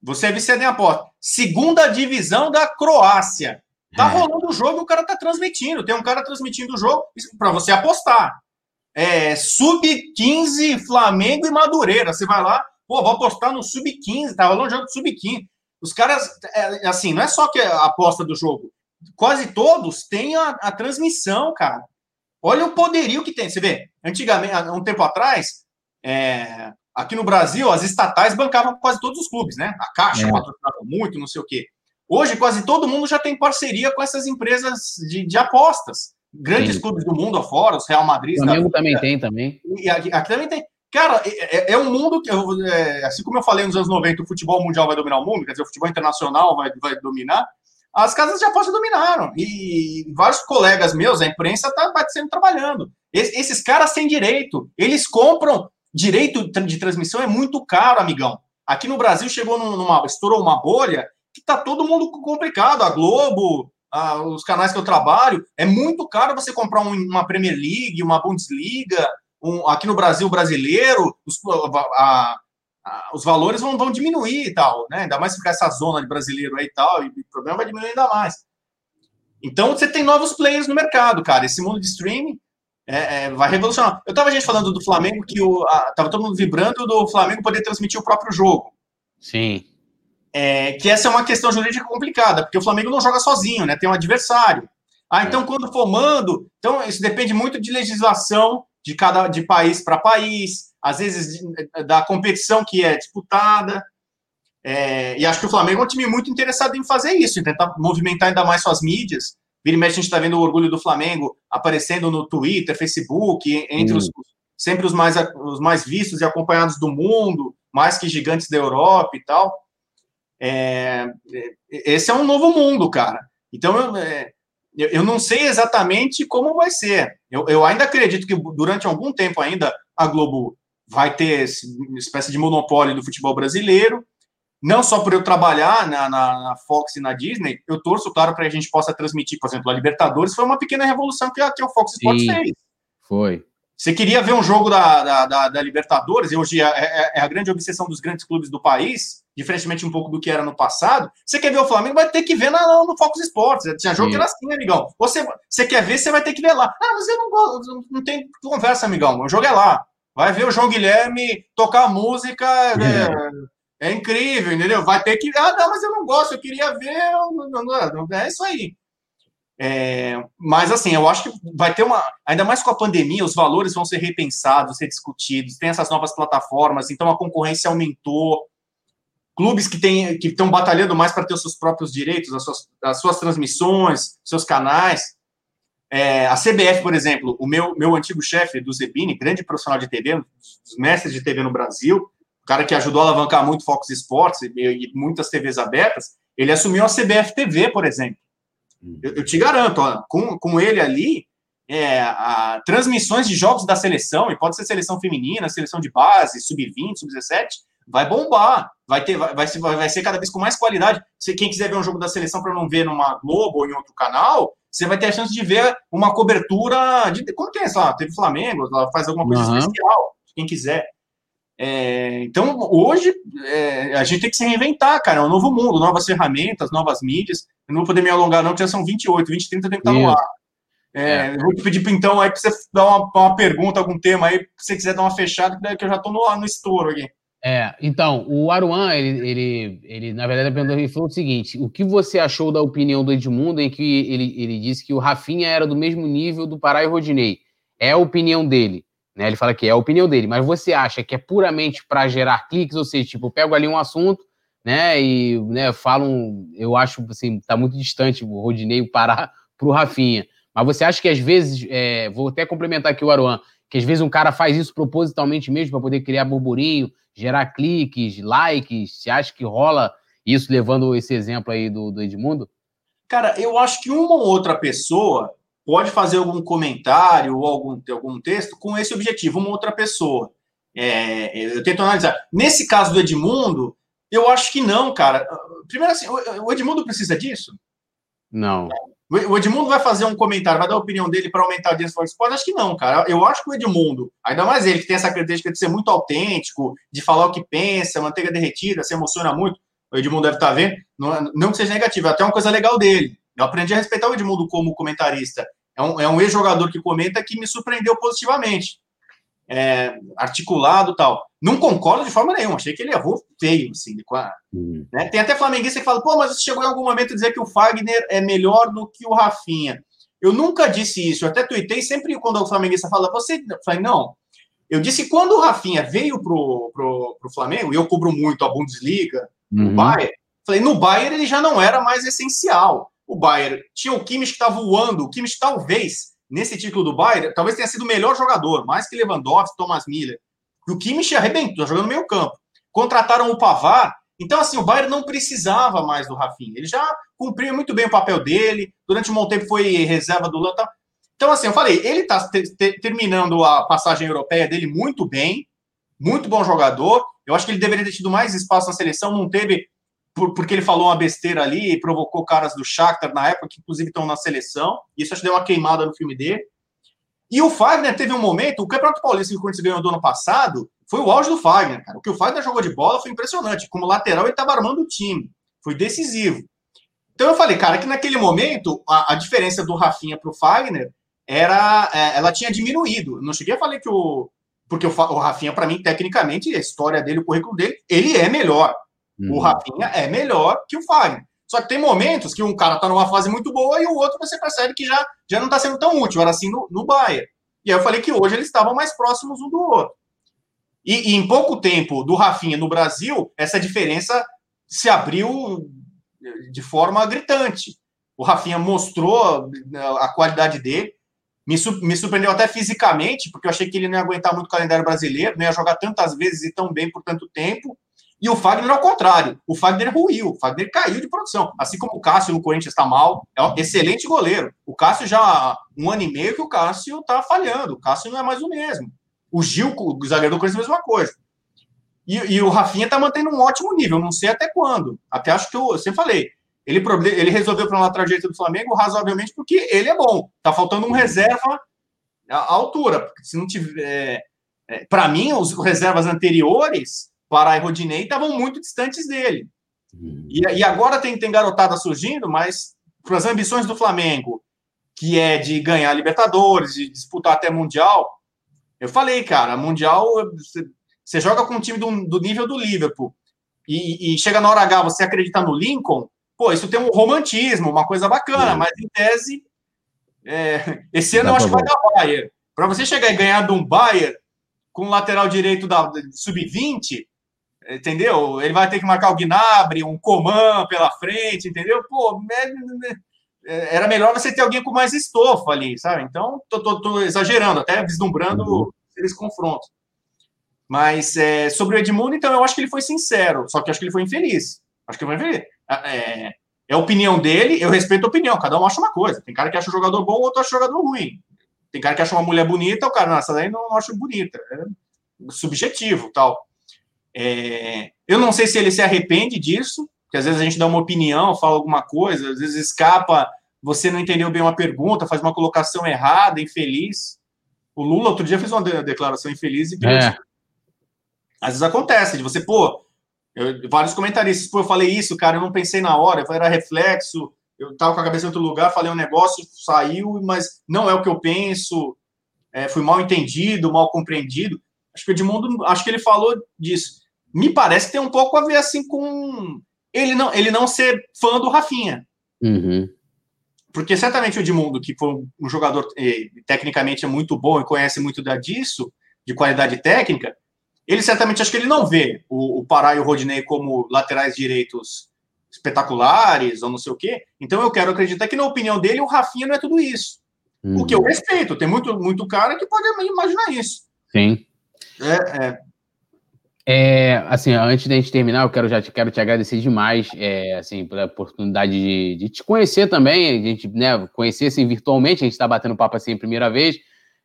você é viciado em aposta. Segunda divisão da Croácia. Tá é. rolando o jogo o cara tá transmitindo. Tem um cara transmitindo o jogo para você apostar. É, Sub-15 Flamengo e Madureira. Você vai lá, pô, vou apostar no Sub-15, tá rolando o jogo Sub-15. Os caras, é, assim, não é só que a aposta do jogo. Quase todos têm a, a transmissão, cara. Olha o poderio que tem. Você vê, antigamente, há um tempo atrás, é, aqui no Brasil, as estatais bancavam quase todos os clubes, né? A Caixa é. patrocinava muito, não sei o quê. Hoje, quase todo mundo já tem parceria com essas empresas de, de apostas. Grandes Sim. clubes do mundo afora, os Real Madrid. O Flamengo também tem também. E aqui, aqui, também tem. Cara, é, é, é um mundo que, é, assim como eu falei nos anos 90, o futebol mundial vai dominar o mundo, quer dizer, o futebol internacional vai, vai dominar, as casas de aposta dominaram. E vários colegas meus, a imprensa está sendo trabalhando. Es, esses caras têm direito, eles compram direito de transmissão, é muito caro, amigão. Aqui no Brasil chegou numa, estourou uma bolha que tá todo mundo complicado. A Globo, a, os canais que eu trabalho, é muito caro você comprar um, uma Premier League, uma Bundesliga, um, aqui no Brasil brasileiro, os, a, a, os valores vão, vão diminuir e tal, né? Ainda mais se ficar essa zona de brasileiro aí e tal, e o problema vai diminuir ainda mais. Então você tem novos players no mercado, cara. Esse mundo de streaming é, é, vai revolucionar. Eu tava gente falando do Flamengo que o, a, tava todo mundo vibrando do Flamengo poder transmitir o próprio jogo. Sim. É, que essa é uma questão jurídica complicada, porque o Flamengo não joga sozinho, né? Tem um adversário. Ah, então é. quando for mando, então isso depende muito de legislação de cada de país para país, às vezes de, da competição que é disputada. É, e acho que o Flamengo é um time muito interessado em fazer isso, em tentar movimentar ainda mais suas mídias. Vira e mexe, a gente está vendo o orgulho do Flamengo aparecendo no Twitter, Facebook, entre hum. os sempre os mais, os mais vistos e acompanhados do mundo, mais que gigantes da Europa e tal. É, esse é um novo mundo, cara. Então, é, eu, eu não sei exatamente como vai ser. Eu, eu ainda acredito que durante algum tempo ainda a Globo vai ter uma espécie de monopólio do futebol brasileiro. Não só por eu trabalhar na, na, na Fox e na Disney, eu torço, claro, para a gente possa transmitir, por exemplo, a Libertadores. Foi uma pequena revolução que a, que a Fox Sports fez. Foi. Você queria ver um jogo da, da, da, da Libertadores, e hoje é, é, é, a grande obsessão dos grandes clubes do país, diferentemente um pouco do que era no passado. Você quer ver o Flamengo, vai ter que ver na, no Fox Sports. Tinha jogo Sim. que era assim, amigão. Você, você quer ver, você vai ter que ver lá. Ah, mas eu não gosto, não tem conversa, amigão. O jogo é lá. Vai ver o João Guilherme tocar música. É, é incrível, entendeu? Vai ter que. Ah, não, mas eu não gosto, eu queria ver. É isso aí. É, mas assim, eu acho que vai ter uma. Ainda mais com a pandemia, os valores vão ser repensados, ser discutidos, tem essas novas plataformas, então a concorrência aumentou. Clubes que têm que estão batalhando mais para ter os seus próprios direitos, as suas, as suas transmissões, seus canais. É, a CBF, por exemplo, o meu, meu antigo chefe do Zebini, grande profissional de TV, dos mestres de TV no Brasil, o cara que ajudou a alavancar muito Fox Sports e, e muitas TVs abertas, ele assumiu a CBF TV, por exemplo. Eu, eu te garanto, ó, com, com ele ali, é, a, transmissões de jogos da seleção, e pode ser seleção feminina, seleção de base, sub-20, sub-17, vai bombar, vai ter, vai, vai, ser, vai ser cada vez com mais qualidade. Se quem quiser ver um jogo da seleção para não ver numa Globo ou em outro canal, você vai ter a chance de ver uma cobertura de como tem essa, teve Flamengo, ela faz alguma coisa uhum. especial, quem quiser. É, então, hoje, é, a gente tem que se reinventar, cara. É um novo mundo, novas ferramentas, novas mídias. Eu não vou poder me alongar, não, porque já são 28, 20, 30 tem que estar no ar. É, é. vou te pedir, então, aí, para você dar uma, uma, pergunta, algum tema aí, se você quiser dar uma fechada, que eu já estou no, no estouro aqui. É, então, o Aruan, ele, ele, ele na verdade, ele falou o seguinte: o que você achou da opinião do Edmundo em que ele, ele disse que o Rafinha era do mesmo nível do Pará e Rodinei? É a opinião dele. Né? Ele fala que é a opinião dele, mas você acha que é puramente para gerar cliques, ou seja, tipo, eu pego ali um assunto, né, e né, falam, eu acho assim, tá muito distante o Rodinei o Pará pro Rafinha. Mas você acha que às vezes, é, vou até complementar aqui o Aruan, que às vezes um cara faz isso propositalmente mesmo para poder criar burburinho, gerar cliques, likes? Você acha que rola isso levando esse exemplo aí do, do Edmundo? Cara, eu acho que uma ou outra pessoa pode fazer algum comentário ou algum, algum texto com esse objetivo, uma outra pessoa. É, eu tento analisar. Nesse caso do Edmundo, eu acho que não, cara. Primeiro assim, o Edmundo precisa disso? Não. O Edmundo vai fazer um comentário, vai dar a opinião dele para aumentar a audiência do Esporte? Acho que não, cara. Eu acho que o Edmundo, ainda mais ele, que tem essa característica de ser muito autêntico, de falar o que pensa, manteiga derretida, se emociona muito. O Edmundo deve estar tá vendo. Não, não que seja negativo, é até uma coisa legal dele. Eu aprendi a respeitar o Edmundo como comentarista. É um, é um ex-jogador que comenta que me surpreendeu positivamente. É, articulado tal. Não concordo de forma nenhuma, achei que ele errou feio, assim, a, uhum. né? Tem até flamenguista que fala, pô, mas você chegou em algum momento a dizer que o Fagner é melhor do que o Rafinha. Eu nunca disse isso, eu até tuitei sempre quando o flamenguista fala, você, eu falei, não, eu disse quando o Rafinha veio pro, pro, pro Flamengo, e eu cubro muito a Bundesliga, uhum. o Bayern, falei, no Bayern ele já não era mais essencial o Bayern tinha o Kimmich que está voando. O Kimmich talvez, nesse título do Bayern, talvez tenha sido o melhor jogador, mais que Lewandowski, Thomas Miller. o Kimmich arrebentou, jogando no meio campo. Contrataram o Pavar, então assim, o Bayern não precisava mais do Rafinha. Ele já cumpriu muito bem o papel dele, durante um bom tempo foi reserva do Lanta. Então assim, eu falei, ele está terminando a passagem europeia dele muito bem, muito bom jogador. Eu acho que ele deveria ter tido mais espaço na seleção, não teve porque ele falou uma besteira ali e provocou caras do Shakhtar na época, que inclusive estão na seleção. Isso acho que deu uma queimada no filme dele. E o Fagner teve um momento, o Campeonato Paulista que o Corinthians ganhou do ano passado, foi o auge do Fagner, cara. O que o Fagner jogou de bola foi impressionante. Como lateral, ele estava armando o time. Foi decisivo. Então eu falei, cara, que naquele momento a, a diferença do Rafinha para o Fagner era. É, ela tinha diminuído. não cheguei a falar que o. Porque o, o Rafinha, para mim, tecnicamente, a história dele, o currículo dele, ele é melhor. Uhum. O Rafinha é melhor que o Fagner. Só que tem momentos que um cara tá numa fase muito boa e o outro você percebe que já, já não tá sendo tão útil. Era assim no, no Bayern. E aí eu falei que hoje eles estavam mais próximos um do outro. E, e, em pouco tempo do Rafinha no Brasil, essa diferença se abriu de forma gritante. O Rafinha mostrou a qualidade dele, me, me surpreendeu até fisicamente, porque eu achei que ele não ia aguentar muito o calendário brasileiro, não ia jogar tantas vezes e tão bem por tanto tempo. E o Fagner ao contrário. O Fagner ruiu, o Fagner caiu de produção. Assim como o Cássio no Corinthians está mal, é um excelente goleiro. O Cássio já há um ano e meio que o Cássio está falhando. O Cássio não é mais o mesmo. O Gil, o zagueiro do Corinthians, a mesma coisa. E, e o Rafinha está mantendo um ótimo nível, não sei até quando. Até acho que eu, eu sempre falei. Ele, ele resolveu para uma direita do Flamengo razoavelmente porque ele é bom. Tá faltando um reserva à altura. Porque se não tiver. É, é, para mim, os reservas anteriores Pará e Rodinei estavam muito distantes dele. E, e, agora tem, tem garotada surgindo, mas para as ambições do Flamengo, que é de ganhar Libertadores, de disputar até Mundial, eu falei, cara, Mundial, você, você joga com um time do, do nível do Liverpool e, e, chega na hora H, você acredita no Lincoln, pô, isso tem um romantismo, uma coisa bacana, uhum. mas em tese, é, esse ano Dá eu acho que vai dar Bayern. Para você chegar e ganhar de um Bayern com o lateral direito da sub-20, entendeu? Ele vai ter que marcar o Gnabry, um Coman pela frente, entendeu? Pô, é, era melhor você ter alguém com mais estofa ali, sabe? Então, tô, tô, tô exagerando, até vislumbrando uhum. eles confrontos. Mas é, sobre o Edmundo, então, eu acho que ele foi sincero, só que acho que ele foi infeliz. Acho que ele foi infeliz. É, é a opinião dele, eu respeito a opinião, cada um acha uma coisa. Tem cara que acha o jogador bom, outro acha o jogador ruim. Tem cara que acha uma mulher bonita, o cara, não, essa daí não, não acho bonita. É subjetivo, tal. É, eu não sei se ele se arrepende disso, porque às vezes a gente dá uma opinião, fala alguma coisa, às vezes escapa, você não entendeu bem uma pergunta, faz uma colocação errada, infeliz. O Lula outro dia fez uma declaração infeliz e é. Às vezes acontece, de você, pô, eu, vários comentaristas, pô, eu falei isso, cara, eu não pensei na hora, era reflexo, eu tava com a cabeça em outro lugar, falei um negócio, saiu, mas não é o que eu penso, é, fui mal entendido, mal compreendido. Acho que o Edmundo, acho que ele falou disso me parece que tem um pouco a ver assim com ele não, ele não ser fã do Rafinha. Uhum. Porque certamente o Edmundo, que foi um jogador eh, tecnicamente é muito bom e conhece muito da disso, de qualidade técnica, ele certamente acho que ele não vê o, o Pará e o Rodinei como laterais direitos espetaculares ou não sei o quê. Então eu quero acreditar que, na opinião dele, o Rafinha não é tudo isso. Uhum. O que eu uhum. respeito, tem muito, muito cara que pode imaginar isso. Sim. É, é. É, assim, antes da gente terminar, eu quero já te, quero te agradecer demais, é, assim, pela oportunidade de, de, te conhecer também, a gente, né, conhecer assim, virtualmente, a gente está batendo papo assim a primeira vez,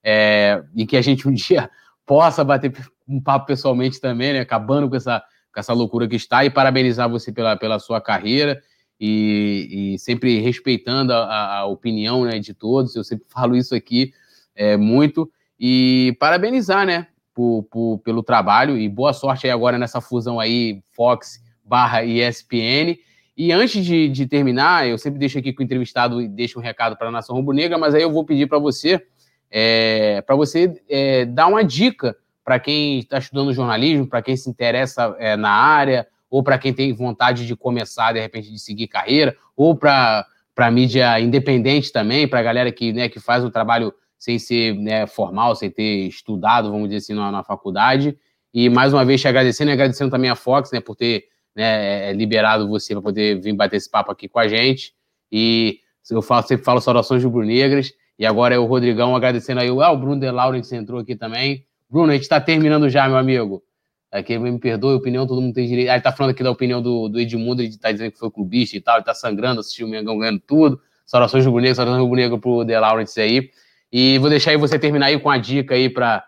é, e que a gente um dia possa bater um papo pessoalmente também, né, acabando com essa, com essa loucura que está, e parabenizar você pela, pela sua carreira, e, e sempre respeitando a, a, opinião né, de todos, eu sempre falo isso aqui é, muito, e parabenizar, né, por, por, pelo trabalho e boa sorte aí agora nessa fusão aí Fox barra ESPN. E antes de, de, terminar, eu sempre deixo aqui com o entrevistado e deixo um recado para a Nação Rubro-Negra, mas aí eu vou pedir para você, é, para você é, dar uma dica para quem está estudando jornalismo, para quem se interessa é, na área, ou para quem tem vontade de começar, de repente, de seguir carreira, ou para a mídia independente também, para a galera que, né, que faz um trabalho sem ser né, formal, sem ter estudado, vamos dizer assim, na, na, faculdade. E mais uma vez te agradecendo e agradecendo também a Fox, né, por ter né, é, liberado você para poder vir bater esse papo aqui com a gente. E eu falo, sempre falo saudações rubro-negras. E agora é o Rodrigão agradecendo aí. Ah, o Bruno De Laurence entrou aqui também. Bruno, a gente está terminando já, meu amigo. Aqui, me perdoe, opinião, todo mundo tem direito. Aí tá falando aqui da opinião do, do Edmundo, ele tá dizendo que foi clubista e tal, ele tá sangrando, assistiu o Mengão ganhando tudo. Saudações rubro-negro, saudações rubro-negro pro De Laurentiis aí. E vou deixar aí você terminar aí com a dica aí para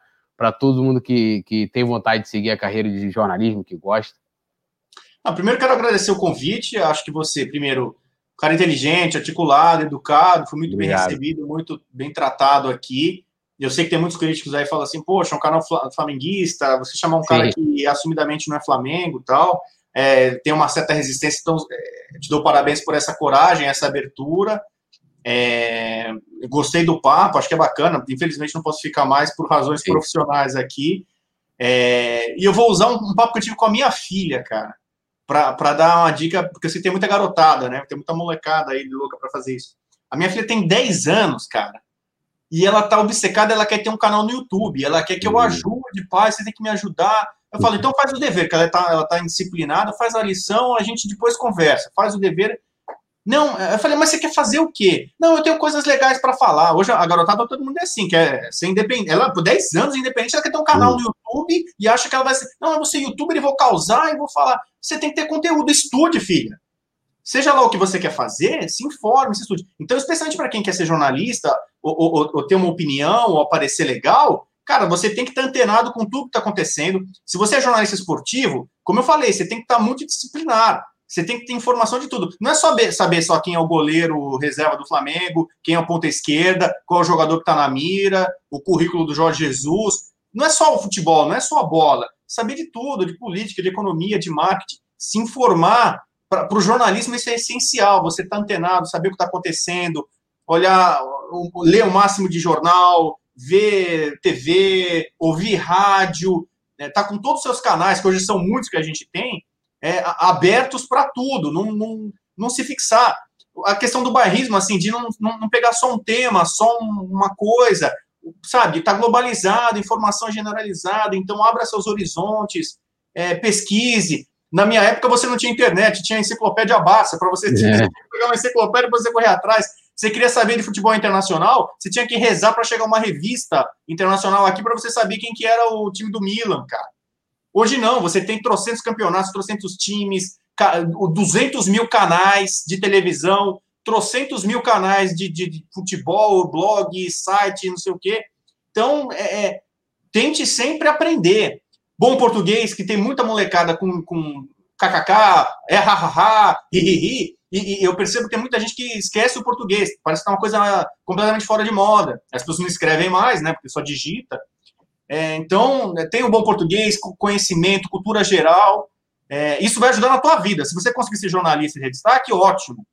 todo mundo que, que tem vontade de seguir a carreira de jornalismo, que gosta. Ah, primeiro quero agradecer o convite. Acho que você, primeiro, cara inteligente, articulado, educado, foi muito Obrigado. bem recebido, muito bem tratado aqui. Eu sei que tem muitos críticos aí que falam assim, poxa, é um canal flamenguista, você chamar um cara que assumidamente não é Flamengo e tal, é, tem uma certa resistência, então é, te dou parabéns por essa coragem, essa abertura. É, gostei do papo, acho que é bacana. Infelizmente não posso ficar mais por razões Sim. profissionais aqui. É, e eu vou usar um, um, papo que eu tive com a minha filha, cara para dar uma dica, porque você tem muita garotada, né? Tem muita molecada aí louca para fazer isso. A minha filha tem 10 anos, cara. E ela tá obcecada, ela quer ter um canal no YouTube, ela quer que eu uhum. ajude, pai, você tem que me ajudar. Eu falo, então faz o dever, que ela tá, ela tá indisciplinada, faz a lição, a gente depois conversa, faz o dever. Não, eu falei, mas você quer fazer o quê? Não, eu tenho coisas legais para falar. Hoje a garotada, todo mundo é assim, quer ser independente. Ela, por 10 anos, independente, ela quer ter um canal no YouTube e acha que ela vai ser. Não, eu vou ser youtuber e vou causar e vou falar. Você tem que ter conteúdo, estude, filha. Seja lá o que você quer fazer, se informe, se estude. Então, especialmente para quem quer ser jornalista, ou, ou, ou, ter uma opinião, ou aparecer legal, cara, você tem que estar antenado com tudo que está acontecendo. Se você é jornalista esportivo, como eu falei, você tem que estar muito disciplinar. Você tem que ter informação de tudo. Não é só saber, só quem é o goleiro reserva do Flamengo, quem é o ponta esquerda, qual é o jogador que está na mira, o currículo do Jorge Jesus. Não é só o futebol, não é só a bola. Saber de tudo, de política, de economia, de marketing, se informar. Para o jornalismo isso é essencial. Você está antenado, saber o que está acontecendo, olhar, ler o máximo de jornal, ver TV, ouvir rádio, né? Tá com todos os seus canais, que hoje são muitos que a gente tem, é, abertos para tudo, não, não, não se fixar. A questão do bairrismo, assim, de não, não, não pegar só um tema, só uma coisa, sabe? Está globalizado, informação generalizada, então abra seus horizontes, é, pesquise. Na minha época você não tinha internet, tinha enciclopédia Bassa, para você é. pegar uma enciclopédia para você correr atrás. Você queria saber de futebol internacional, você tinha que rezar para chegar uma revista internacional aqui para você saber quem que era o time do Milan, cara. Hoje não, você tem trocentos campeonatos, trocentos times, 200 mil canais de televisão, trocentos mil canais de, de, de futebol, blog, site, não sei o quê. Então, é, é, tente sempre aprender. Bom português, que tem muita molecada com, com kkk, é hahaha, hi, e, e eu percebo que tem muita gente que esquece o português, parece que é uma coisa completamente fora de moda. As pessoas não escrevem mais, né, porque só digita. É, então, é, tem um bom português, conhecimento, cultura geral. É, isso vai ajudar na tua vida. Se você conseguir ser jornalista de destaque, ótimo.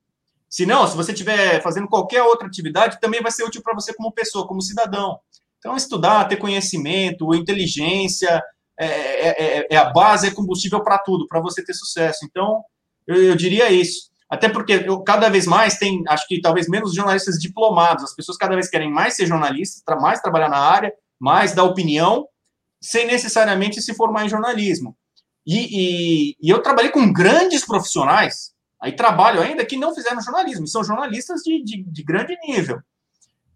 Se não, se você estiver fazendo qualquer outra atividade, também vai ser útil para você como pessoa, como cidadão. Então, estudar, ter conhecimento, inteligência, é, é, é, é a base, é combustível para tudo, para você ter sucesso. Então, eu, eu diria isso. Até porque eu, cada vez mais tem, acho que talvez menos jornalistas diplomados. As pessoas cada vez querem mais ser jornalistas, mais trabalhar na área, mais dar opinião, sem necessariamente se formar em jornalismo. E, e, e, eu trabalhei com grandes profissionais, aí trabalho ainda, que não fizeram jornalismo, são jornalistas de, de, de grande nível.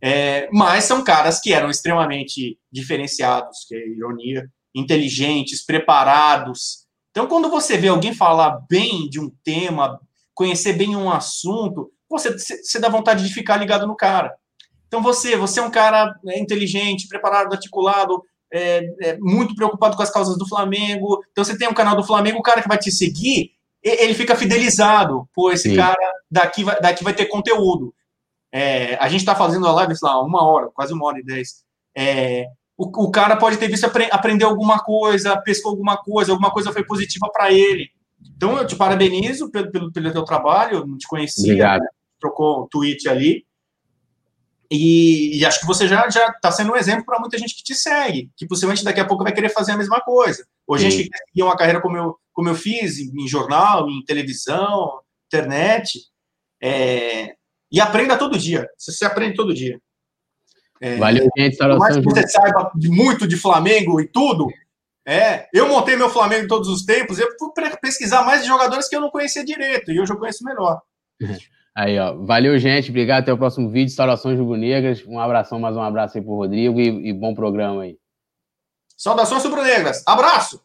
É, mas são caras que eram extremamente diferenciados, que é ironia, inteligentes, preparados. Então, quando você vê alguém falar bem de um tema, conhecer bem um assunto, você, você dá vontade de ficar ligado no cara. Então você, você é um cara é, inteligente, preparado, articulado, é, é, muito preocupado com as causas do Flamengo. Então você tem um canal do Flamengo, o cara que vai te seguir, ele fica fidelizado. Pô, esse Sim. cara daqui vai, daqui vai ter conteúdo. É, a gente está fazendo a live, sei lá, uma hora, quase uma hora e dez. É, o, o, cara pode ter visto apre, aprender alguma coisa, pescou alguma coisa, alguma coisa foi positiva para ele. Então eu te parabenizo pelo, pelo, pelo teu trabalho, não te conhecia, Obrigado. trocou um tweet ali. E, e, acho que você já está sendo um exemplo para muita gente que te segue, que possivelmente daqui a pouco vai querer fazer a mesma coisa. Ou gente que quer seguir uma carreira como eu, como eu fiz, em, em jornal, em televisão, internet. É, e aprenda todo dia. Você, aprende todo dia. É, Valeu, gente. Por mais que você saiba muito de Flamengo e tudo, é, eu montei meu Flamengo todos os tempos, eu fui pesquisar mais de jogadores que eu não conhecia direito, e hoje eu conheço melhor. Aí, ó. Valeu, gente. Obrigado. Até o próximo vídeo. Instalações Rubro-Negras. Um abração, mais um abraço aí pro Rodrigo e, e bom programa aí. Saudações rubro-negras. Abraço!